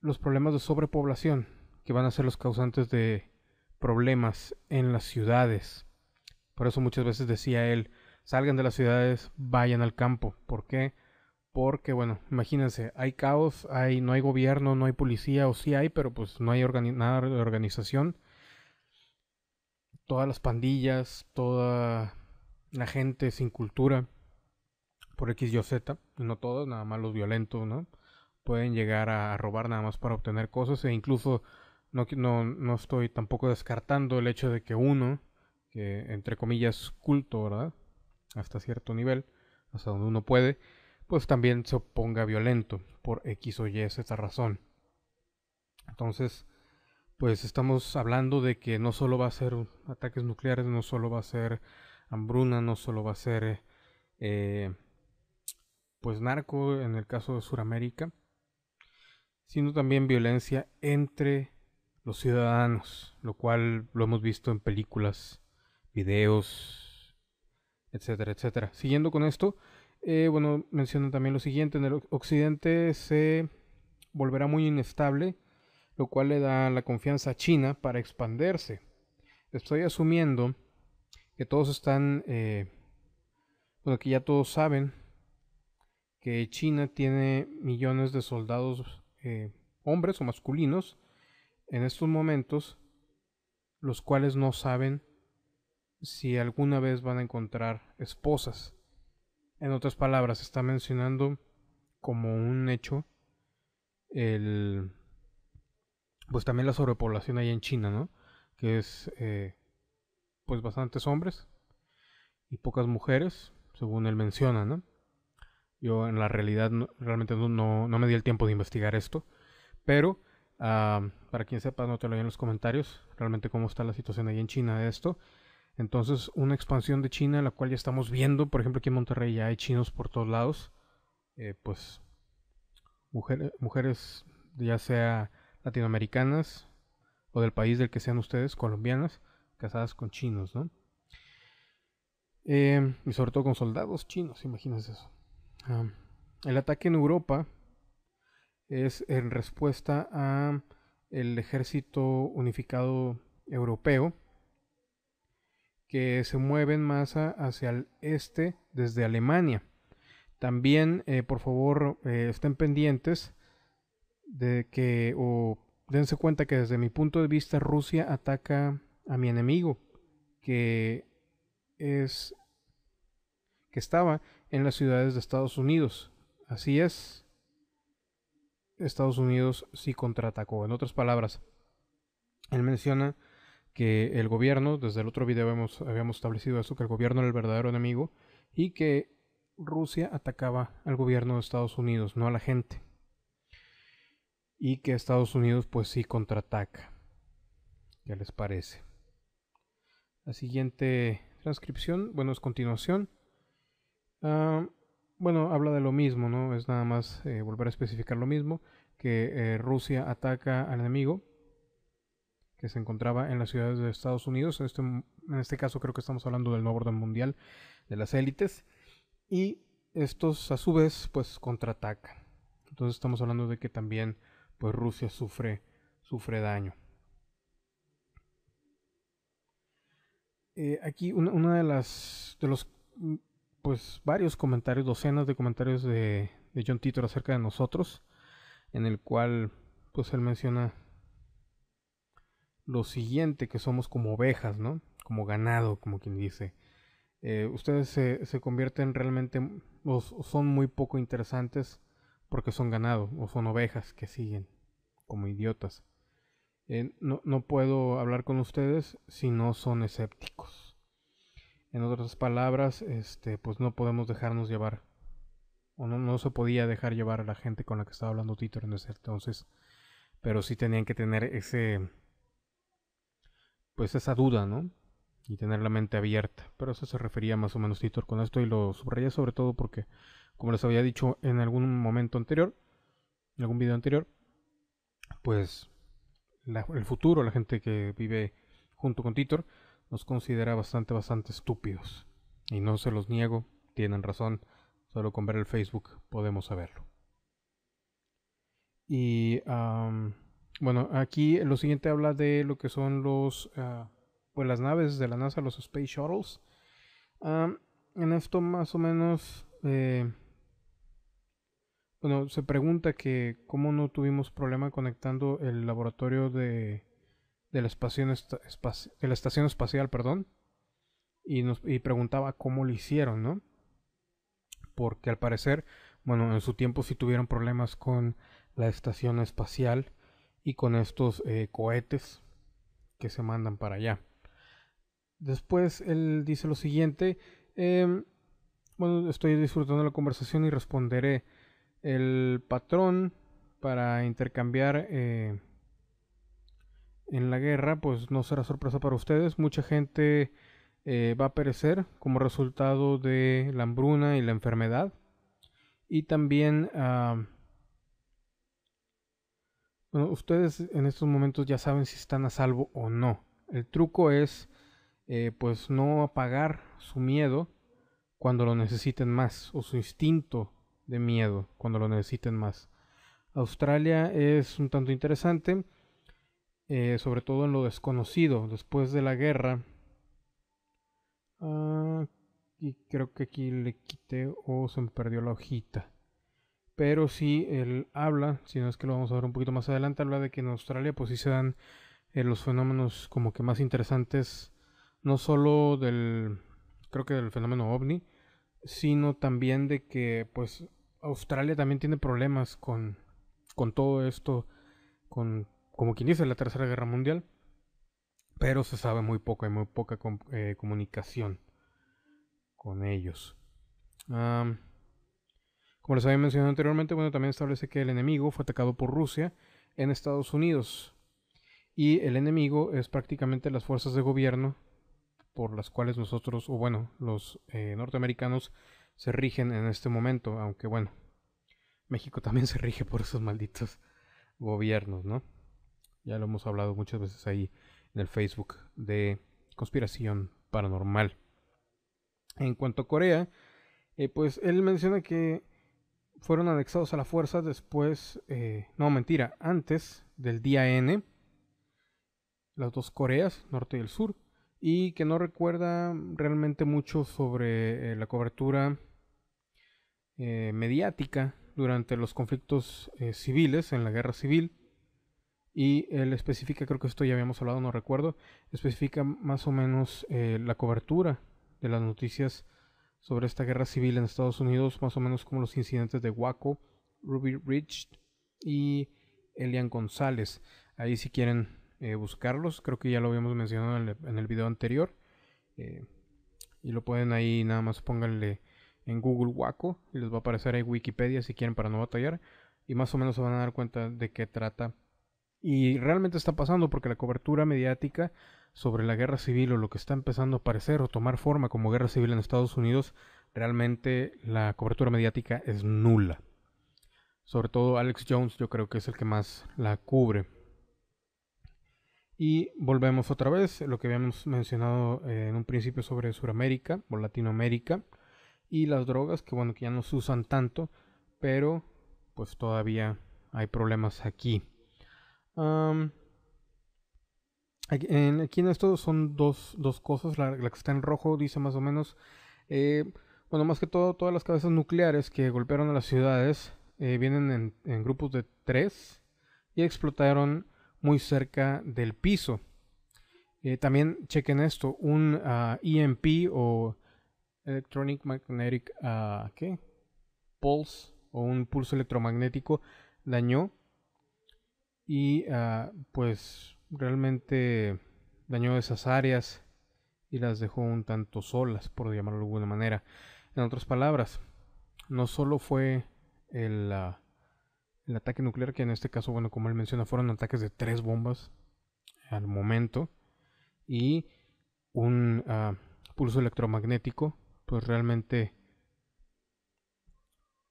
S1: los problemas de sobrepoblación, que van a ser los causantes de problemas en las ciudades. Por eso muchas veces decía él, salgan de las ciudades, vayan al campo. ¿Por qué? Porque, bueno, imagínense, hay caos, hay, no hay gobierno, no hay policía, o sí hay, pero pues no hay nada de organización. Todas las pandillas, toda la gente sin cultura, por X y Z, no todos, nada más los violentos, ¿no? Pueden llegar a robar nada más para obtener cosas e incluso no, no, estoy tampoco descartando el hecho de que uno, que entre comillas culto, ¿verdad? Hasta cierto nivel, hasta donde uno puede, pues también se oponga violento por X o Y esta razón. Entonces, pues estamos hablando de que no solo va a ser ataques nucleares, no solo va a ser hambruna, no solo va a ser eh, pues narco en el caso de Sudamérica, sino también violencia entre los ciudadanos, lo cual lo hemos visto en películas, videos, etcétera, etcétera. Siguiendo con esto, eh, bueno, mencionan también lo siguiente, en el occidente se volverá muy inestable, lo cual le da la confianza a China para expandirse. Estoy asumiendo que todos están, eh, bueno, que ya todos saben que China tiene millones de soldados, eh, hombres o masculinos, en estos momentos, los cuales no saben si alguna vez van a encontrar esposas. En otras palabras, está mencionando como un hecho el pues también la sobrepoblación ahí en China, ¿no? Que es eh, pues bastantes hombres y pocas mujeres, según él menciona, ¿no? Yo en la realidad realmente no, no, me di el tiempo de investigar esto, pero ah, para quien sepa, no te lo en los comentarios realmente cómo está la situación ahí en China de esto. Entonces, una expansión de China, la cual ya estamos viendo, por ejemplo, aquí en Monterrey ya hay chinos por todos lados, eh, pues mujeres, ya sea latinoamericanas o del país del que sean ustedes, colombianas, casadas con chinos, ¿no? Eh, y sobre todo con soldados chinos, imagínense eso. Ah, el ataque en Europa es en respuesta a el ejército unificado europeo que se mueven más hacia el este desde Alemania. También, eh, por favor, eh, estén pendientes de que, o dense cuenta que desde mi punto de vista Rusia ataca a mi enemigo, que es, que estaba en las ciudades de Estados Unidos. Así es, Estados Unidos sí contraatacó. En otras palabras, él menciona que el gobierno, desde el otro video habíamos establecido eso, que el gobierno era el verdadero enemigo y que Rusia atacaba al gobierno de Estados Unidos, no a la gente. Y que Estados Unidos pues sí contraataca. ¿Qué les parece? La siguiente transcripción, bueno, es continuación. Ah, bueno, habla de lo mismo, ¿no? Es nada más eh, volver a especificar lo mismo, que eh, Rusia ataca al enemigo que se encontraba en las ciudades de Estados Unidos. En este, en este caso creo que estamos hablando del nuevo orden mundial de las élites. Y estos a su vez pues contraatacan. Entonces estamos hablando de que también pues Rusia sufre, sufre daño. Eh, aquí una, de las de los pues varios comentarios, docenas de comentarios de, de John Titor acerca de nosotros, en el cual pues él menciona lo siguiente, que somos como ovejas, ¿no? Como ganado, como quien dice. Eh, ustedes se, se, convierten realmente, o, son muy poco interesantes porque son ganado, o son ovejas que siguen, como idiotas. Eh, no, no, puedo hablar con ustedes si no son escépticos. En otras palabras, este, pues no podemos dejarnos llevar, o no, no se podía dejar llevar a la gente con la que estaba hablando Tito en ese entonces, pero sí tenían que tener ese pues esa duda, ¿no? Y tener la mente abierta. Pero eso se refería más o menos Titor con esto y lo subrayé sobre todo porque, como les había dicho en algún momento anterior, en algún video anterior, pues el futuro, la gente que vive junto con Titor, nos considera bastante, bastante estúpidos. Y no se los niego, tienen razón, solo con ver el Facebook podemos saberlo. Y bueno, aquí lo siguiente habla de lo que son los, ah, pues las naves de la NASA, los Space Shuttles. en esto más o menos, eh, bueno, se pregunta que cómo no tuvimos problema conectando el laboratorio de, la, de la estación espacial, perdón, y, nos, y preguntaba cómo lo hicieron, ¿no? Porque al parecer, bueno, en su tiempo sí tuvieron problemas con la estación espacial y con estos eh, cohetes que se mandan para allá. Después él dice lo siguiente, em, bueno, estoy disfrutando la conversación y responderé el patrón para intercambiar eh, en la guerra, pues no será sorpresa para ustedes, mucha gente eh, va a perecer como resultado de la hambruna y la enfermedad y también ah, bueno, ustedes en estos momentos ya saben si están a salvo o no. El truco es, eh, pues, no apagar su miedo cuando lo necesiten más, o su instinto de miedo cuando lo necesiten más. Australia es un tanto interesante, eh, sobre todo en lo desconocido. Después de la guerra, ah, y creo que aquí le quité o se me perdió la hojita. Pero sí, él habla, si no es que lo vamos a ver un poquito más adelante, habla de que en Australia pues sí se dan eh, los fenómenos como que más interesantes, no solo del, creo que del fenómeno ovni, sino también de que pues Australia también tiene problemas con, con todo esto, con, como quien dice, la Tercera Guerra Mundial, pero se sabe muy poco, hay muy poca eh, comunicación con ellos. Como les había mencionado anteriormente, bueno, también establece que el enemigo fue atacado por Rusia en Estados Unidos. Y el enemigo es prácticamente las fuerzas de gobierno por las cuales nosotros, o bueno, los eh, norteamericanos se rigen en este momento, aunque bueno, México también se rige por esos malditos gobiernos, ¿no? Ya lo hemos hablado muchas veces ahí en el Facebook de conspiración paranormal. En cuanto a Corea, eh, pues él menciona que fueron anexados a la fuerza después, eh, no mentira, antes del día N, las dos Coreas, norte y el sur, y que no recuerda realmente mucho sobre eh, la cobertura mediática durante los conflictos civiles, en la guerra civil, y él especifica, creo que esto ya habíamos hablado, no recuerdo, especifica más o menos eh, la cobertura de las noticias sobre esta guerra civil en Estados Unidos, más o menos como los incidentes de Waco, Ruby Ridge y Elian González. Ahí si quieren eh, buscarlos, creo que ya lo habíamos mencionado en el, video anterior. Eh, y lo pueden ahí, nada más pónganle en Google Waco y les va a aparecer ahí Wikipedia si quieren para no batallar. Y más o menos se van a dar cuenta de qué trata y realmente está pasando porque la cobertura mediática sobre la guerra civil o lo que está empezando a aparecer o tomar forma como guerra civil en Estados Unidos, realmente la cobertura mediática es nula. Sobre todo Alex Jones yo creo que es el que más la cubre. Y volvemos otra vez, lo que habíamos mencionado eh, en un principio sobre Sudamérica o Latinoamérica y las drogas que bueno que ya no se usan tanto, pero pues todavía hay problemas aquí aquí, en, esto son dos, cosas. La, que está en rojo dice más o menos, eh, bueno, más que todo, todas las cabezas nucleares que golpearon a las ciudades eh, vienen en, grupos de tres y explotaron muy cerca del piso. Eh, también chequen esto, un ah, EMP o Electronic Magnetic uh, ¿qué? Pulse o un pulso electromagnético dañó y ah, pues realmente dañó esas áreas y las dejó un tanto solas, por llamarlo de alguna manera. En otras palabras, no solo fue el, ah, el ataque nuclear, que en este caso, bueno, como él menciona, fueron ataques de tres bombas al momento y un ah, pulso electromagnético, pues realmente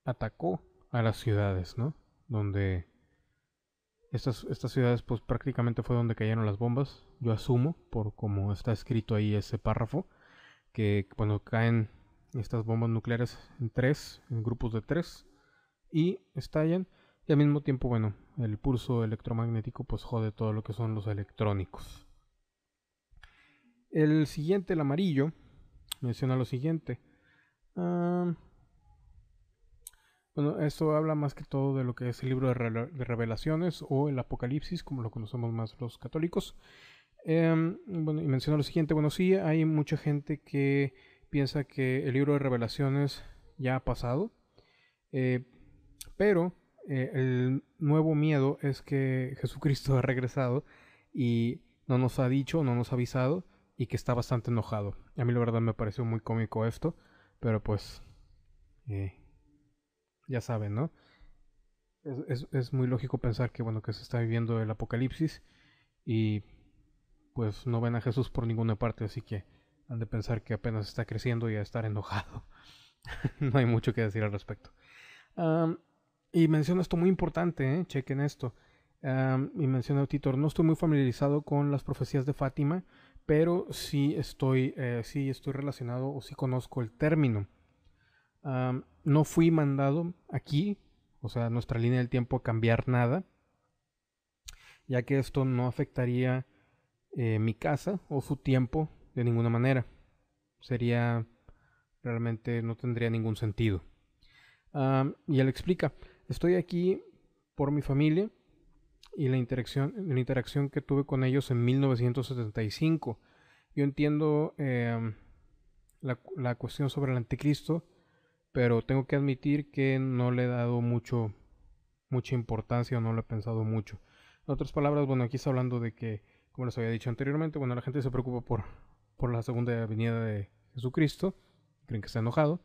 S1: atacó a las ciudades, ¿no? Donde estas, estas ciudades pues prácticamente fue donde cayeron las bombas, yo asumo, por como está escrito ahí ese párrafo, que cuando caen estas bombas nucleares en tres, en grupos de tres, y estallan, y al mismo tiempo, bueno, el pulso electromagnético pues jode todo lo que son los electrónicos. El siguiente, el amarillo, menciona lo siguiente. Ah, bueno, esto habla más que todo de lo que es el libro de, revelaciones o el Apocalipsis, como lo conocemos más los católicos. Em, bueno, y menciona lo siguiente, bueno, sí, hay mucha gente que piensa que el libro de revelaciones ya ha pasado, eh, pero eh, el nuevo miedo es que Jesucristo ha regresado y no nos ha dicho, no nos ha avisado y que está bastante enojado. A mí la verdad me pareció muy cómico esto, pero pues... Eh, ya saben, ¿no? Es, muy lógico pensar que, bueno, que se está viviendo el apocalipsis y pues no ven a Jesús por ninguna parte, así que han de pensar que apenas está creciendo y a estar enojado. no hay mucho que decir al respecto. y menciona esto muy importante, ¿eh? chequen esto. y menciona Titor, no estoy muy familiarizado con las profecías de Fátima, pero sí estoy, eh, sí estoy relacionado o sí conozco el término no fui mandado aquí, o sea, nuestra línea del tiempo a cambiar nada, ya que esto no afectaría eh, mi casa o su tiempo de ninguna manera. Sería realmente no tendría ningún sentido. y él explica, estoy aquí por mi familia y la interacción, la interacción que tuve con ellos en 1975. Yo entiendo em, la, la, cuestión sobre el anticristo pero tengo que admitir que no le he dado mucho mucha importancia o no lo he pensado mucho. En otras palabras, bueno, aquí está hablando de que, como les había dicho anteriormente, bueno, la gente se preocupa por, por la segunda venida de Jesucristo, creen que está enojado.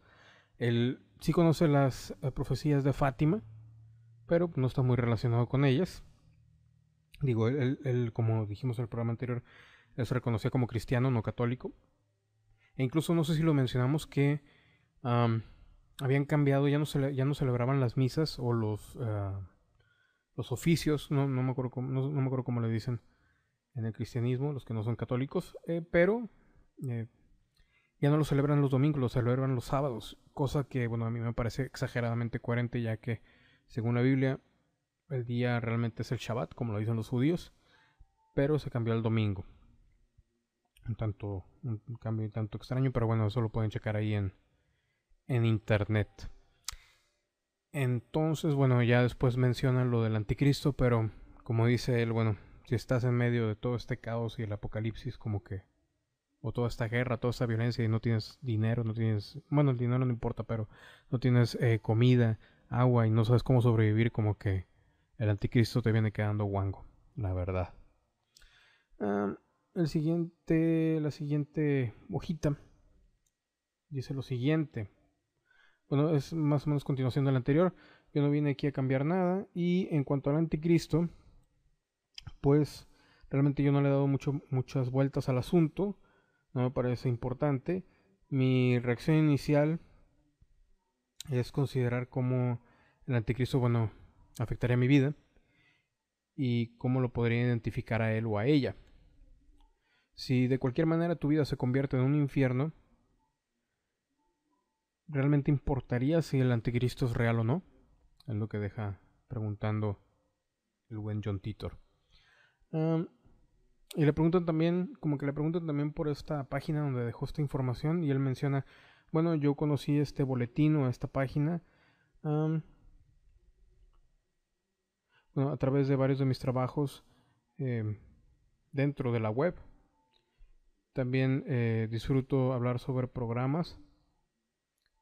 S1: Él sí conoce las eh, profecías de Fátima, pero no está muy relacionado con ellas. Digo, él, como dijimos en el programa anterior, él se reconocía como cristiano, no católico. E incluso no sé si lo mencionamos que habían cambiado, ya no, se, ya no celebraban las misas o los, ah, los oficios, no, no, me acuerdo cómo, no, me acuerdo cómo le dicen en el cristianismo, los que no son católicos, eh, pero eh, ya no lo celebran los domingos, lo celebran los sábados, cosa que, bueno, a mí me parece exageradamente coherente, ya que, según la Biblia, el día realmente es el Shabbat, como lo dicen los judíos, pero se cambió al domingo. Un tanto, un cambio un tanto extraño, pero bueno, eso lo pueden checar ahí en, en internet. Entonces, bueno, ya después mencionan lo del anticristo, pero como dice él, bueno, si estás en medio de todo este caos y el apocalipsis, como que, o toda esta guerra, toda esta violencia y no tienes dinero, no tienes, bueno, el dinero no importa, pero no tienes eh, comida, agua y no sabes cómo sobrevivir, como que el anticristo te viene quedando guango, la verdad. el siguiente, la siguiente hojita dice lo siguiente. Bueno, es más o menos continuación del anterior. Yo no vine aquí a cambiar nada. Y en cuanto al anticristo, pues realmente yo no le he dado mucho, muchas vueltas al asunto. No me parece importante. Mi reacción inicial es considerar cómo el anticristo, bueno, afectaría mi vida y cómo lo podría identificar a él o a ella. Si de cualquier manera tu vida se convierte en un infierno, ¿realmente importaría si el anticristo es real o no? Es lo que deja preguntando el buen John Titor. y le preguntan también, como que le preguntan también por esta página donde dejó esta información y él menciona, bueno, yo conocí este boletín o esta página a través de varios de mis trabajos em, dentro de la web. También eh, disfruto hablar sobre programas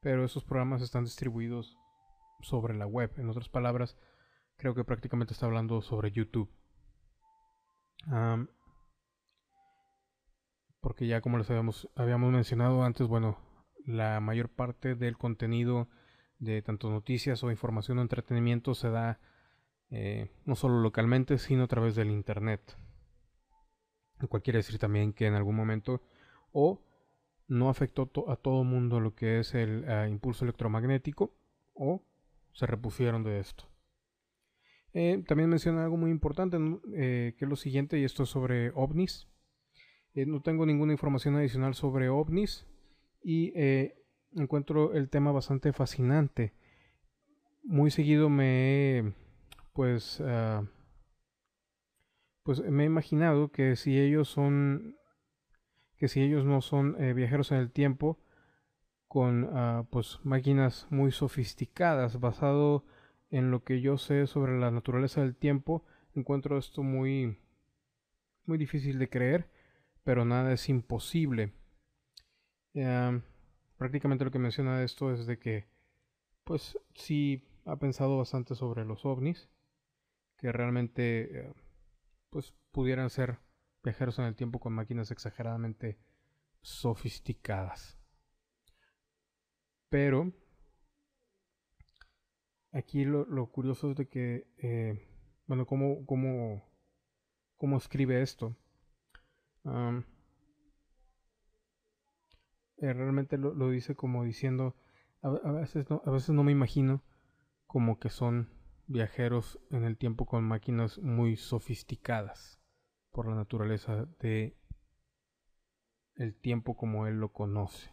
S1: pero esos programas están distribuidos sobre la web. En otras palabras, creo que prácticamente está hablando sobre YouTube. porque ya como les habíamos, habíamos mencionado antes, bueno, la mayor parte del contenido de tanto noticias o información o entretenimiento se da eh, no solo localmente, sino a través del Internet. Lo cual quiere decir también que en algún momento o no afectó a todo mundo lo que es el eh, impulso electromagnético o se repusieron de esto. Eh, también menciona algo muy importante, eh, que es lo siguiente, y esto es sobre ovnis. no tengo ninguna información adicional sobre ovnis y encuentro el tema bastante fascinante. Muy seguido me pues, ah, pues me he imaginado que si ellos son que si ellos no son eh, viajeros en el tiempo con ah, pues máquinas muy sofisticadas basado en lo que yo sé sobre la naturaleza del tiempo encuentro esto muy muy difícil de creer pero nada es imposible. Prácticamente lo que menciona esto es de que pues sí ha pensado bastante sobre los ovnis que realmente eh, pues pudieran ser viajeros en el tiempo con máquinas exageradamente sofisticadas. Pero aquí lo, curioso es de que, eh, bueno, ¿cómo, cómo, cómo escribe esto? Eh, realmente lo, dice como diciendo, a, veces no, a veces no me imagino como que son viajeros en el tiempo con máquinas muy sofisticadas por la naturaleza de el tiempo como él lo conoce.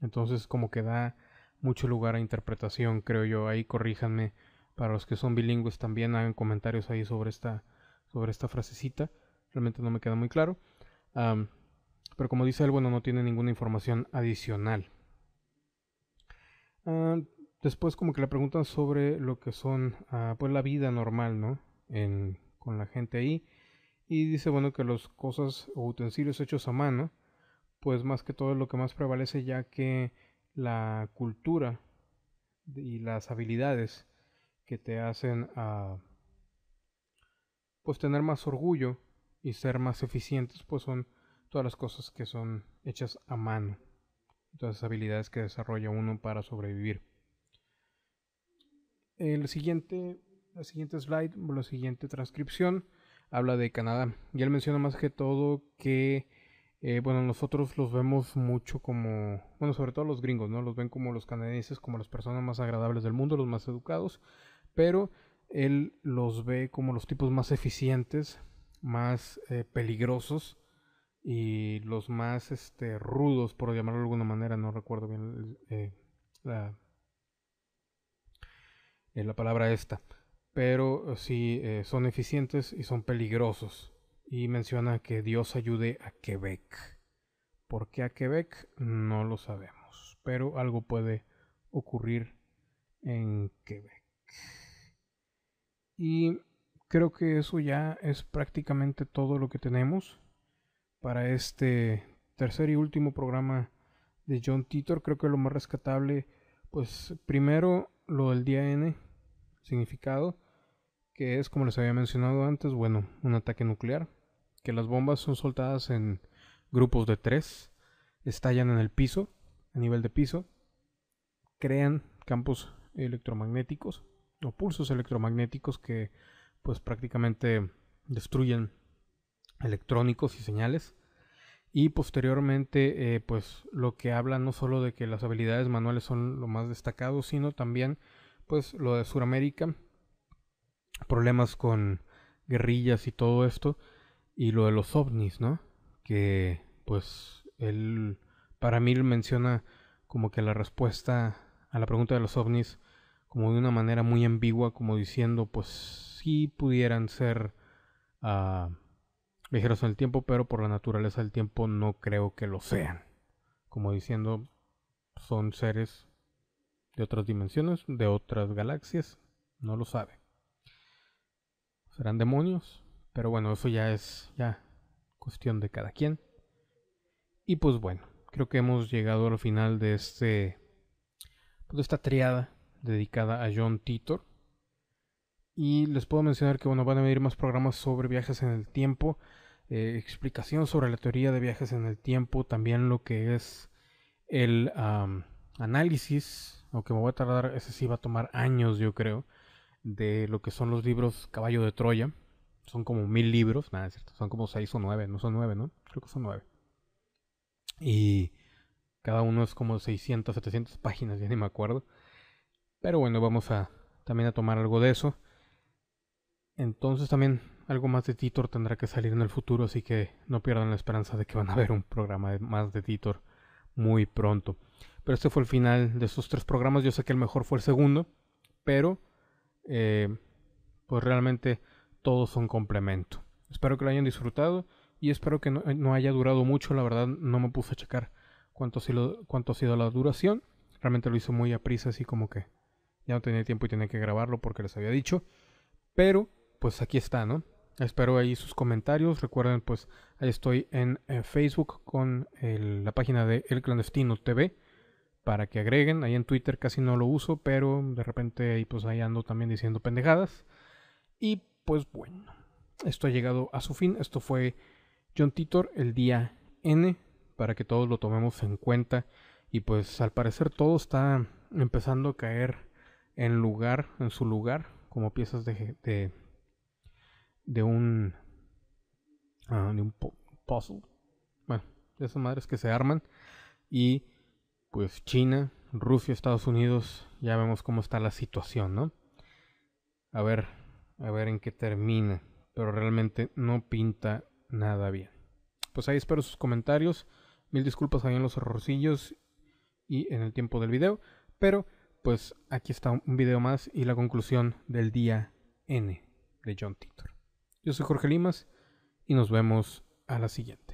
S1: Entonces como que da mucho lugar a interpretación, creo yo. Ahí corríjanme para los que son bilingües también hagan comentarios ahí sobre esta sobre esta frasecita. Realmente no me queda muy claro. pero como dice él, bueno, no tiene ninguna información adicional. Ah, después como que le preguntan sobre lo que son ah, pues la vida normal, ¿no? En, con la gente ahí. Y dice, bueno, que las cosas o utensilios hechos a mano, pues más que todo es lo que más prevalece ya que la cultura y las habilidades que te hacen a pues tener más orgullo y ser más eficientes, pues son todas las cosas que son hechas a mano, todas las habilidades que desarrolla uno para sobrevivir. El siguiente, la siguiente slide, la siguiente transcripción, habla de Canadá. Y él menciona más que todo que, eh, bueno, nosotros los vemos mucho como, bueno, sobre todo los gringos, ¿no? Los ven como los canadienses, como las personas más agradables del mundo, los más educados, pero él los ve como los tipos más eficientes, más eh, peligrosos y los más este, rudos, por llamarlo de alguna manera, no recuerdo bien eh, la, eh, la, palabra esta, pero sí son eficientes y son peligrosos. Y menciona que Dios ayude a Quebec. ¿Por qué a Quebec? No lo sabemos, pero algo puede ocurrir en Quebec. Y creo que eso ya es prácticamente todo lo que tenemos para este tercer y último programa de John Titor. Creo que lo más rescatable, pues primero lo del día N, significado, que es como les había mencionado antes, bueno, un ataque nuclear, que las bombas son soltadas en grupos de tres, estallan en el piso, a nivel de piso, crean campos electromagnéticos o pulsos electromagnéticos que pues prácticamente destruyen electrónicos y señales. Y posteriormente eh, pues lo que habla no solo de que las habilidades manuales son lo más destacado sino también pues lo de Sudamérica problemas con guerrillas y todo esto y lo de los ovnis no que pues él para mí menciona como que la respuesta a la pregunta de los ovnis como de una manera muy ambigua, como diciendo, pues sí pudieran ser uh, viajeros en el tiempo, pero por la naturaleza del tiempo no creo que lo sean. Como diciendo, son seres de otras dimensiones, de otras galaxias, no lo sabe. Serán demonios, pero bueno, eso ya es ya cuestión de cada quien. Y pues bueno, creo que hemos llegado al final de este pues de esta triada dedicada a John Titor. Y les puedo mencionar que bueno, van a venir más programas sobre viajes en el tiempo, eh, explicación sobre la teoría de viajes en el tiempo, también lo que es el análisis, aunque me voy a tardar, ese sí va a tomar años yo creo, de lo que son los libros Caballo de Troya. Son como mil libros, nada, es cierto, son como seis o nueve, no son nueve, ¿no? Creo que son nueve. Y cada uno es como 600, 700 páginas, ya ni me acuerdo. Pero bueno, vamos a también a tomar algo de eso. Entonces también algo más de Titor tendrá que salir en el futuro, así que no pierdan la esperanza de que van a ver un programa más de Titor muy pronto. Pero este fue el final de esos tres programas. Yo sé que el mejor fue el segundo, pero eh, pues realmente todos son complemento. Espero que lo hayan disfrutado y espero que no, haya durado mucho. La verdad no me puse a checar cuánto, ha sido la duración. Realmente lo hice muy a prisa, así como que ya no tenía tiempo y tenía que grabarlo porque les había dicho. Pero, pues aquí está, ¿no? Espero ahí sus comentarios. Recuerden, pues ahí estoy en, eh, Facebook con la página de El Clandestino TV para que agreguen. Ahí en Twitter casi no lo uso, pero de repente ahí pues ahí ando también diciendo pendejadas. Y pues bueno, esto ha llegado a su fin. Esto fue John Titor el día N para que todos lo tomemos en cuenta. Y pues al parecer todo está empezando a caer en lugar, en su lugar, como piezas de, de, un, uh, de un puzzle. Bueno, de esas madres que se arman. Y pues China, Rusia, Estados Unidos, ya vemos cómo está la situación, ¿no? A ver, a ver en qué termina. Pero realmente no pinta nada bien. Pues ahí espero sus comentarios. Mil disculpas ahí en los errorcillos y en el tiempo del video. Pero pues aquí está un video más y la conclusión del día N de John Titor. Yo soy Jorge Limas y nos vemos a la siguiente.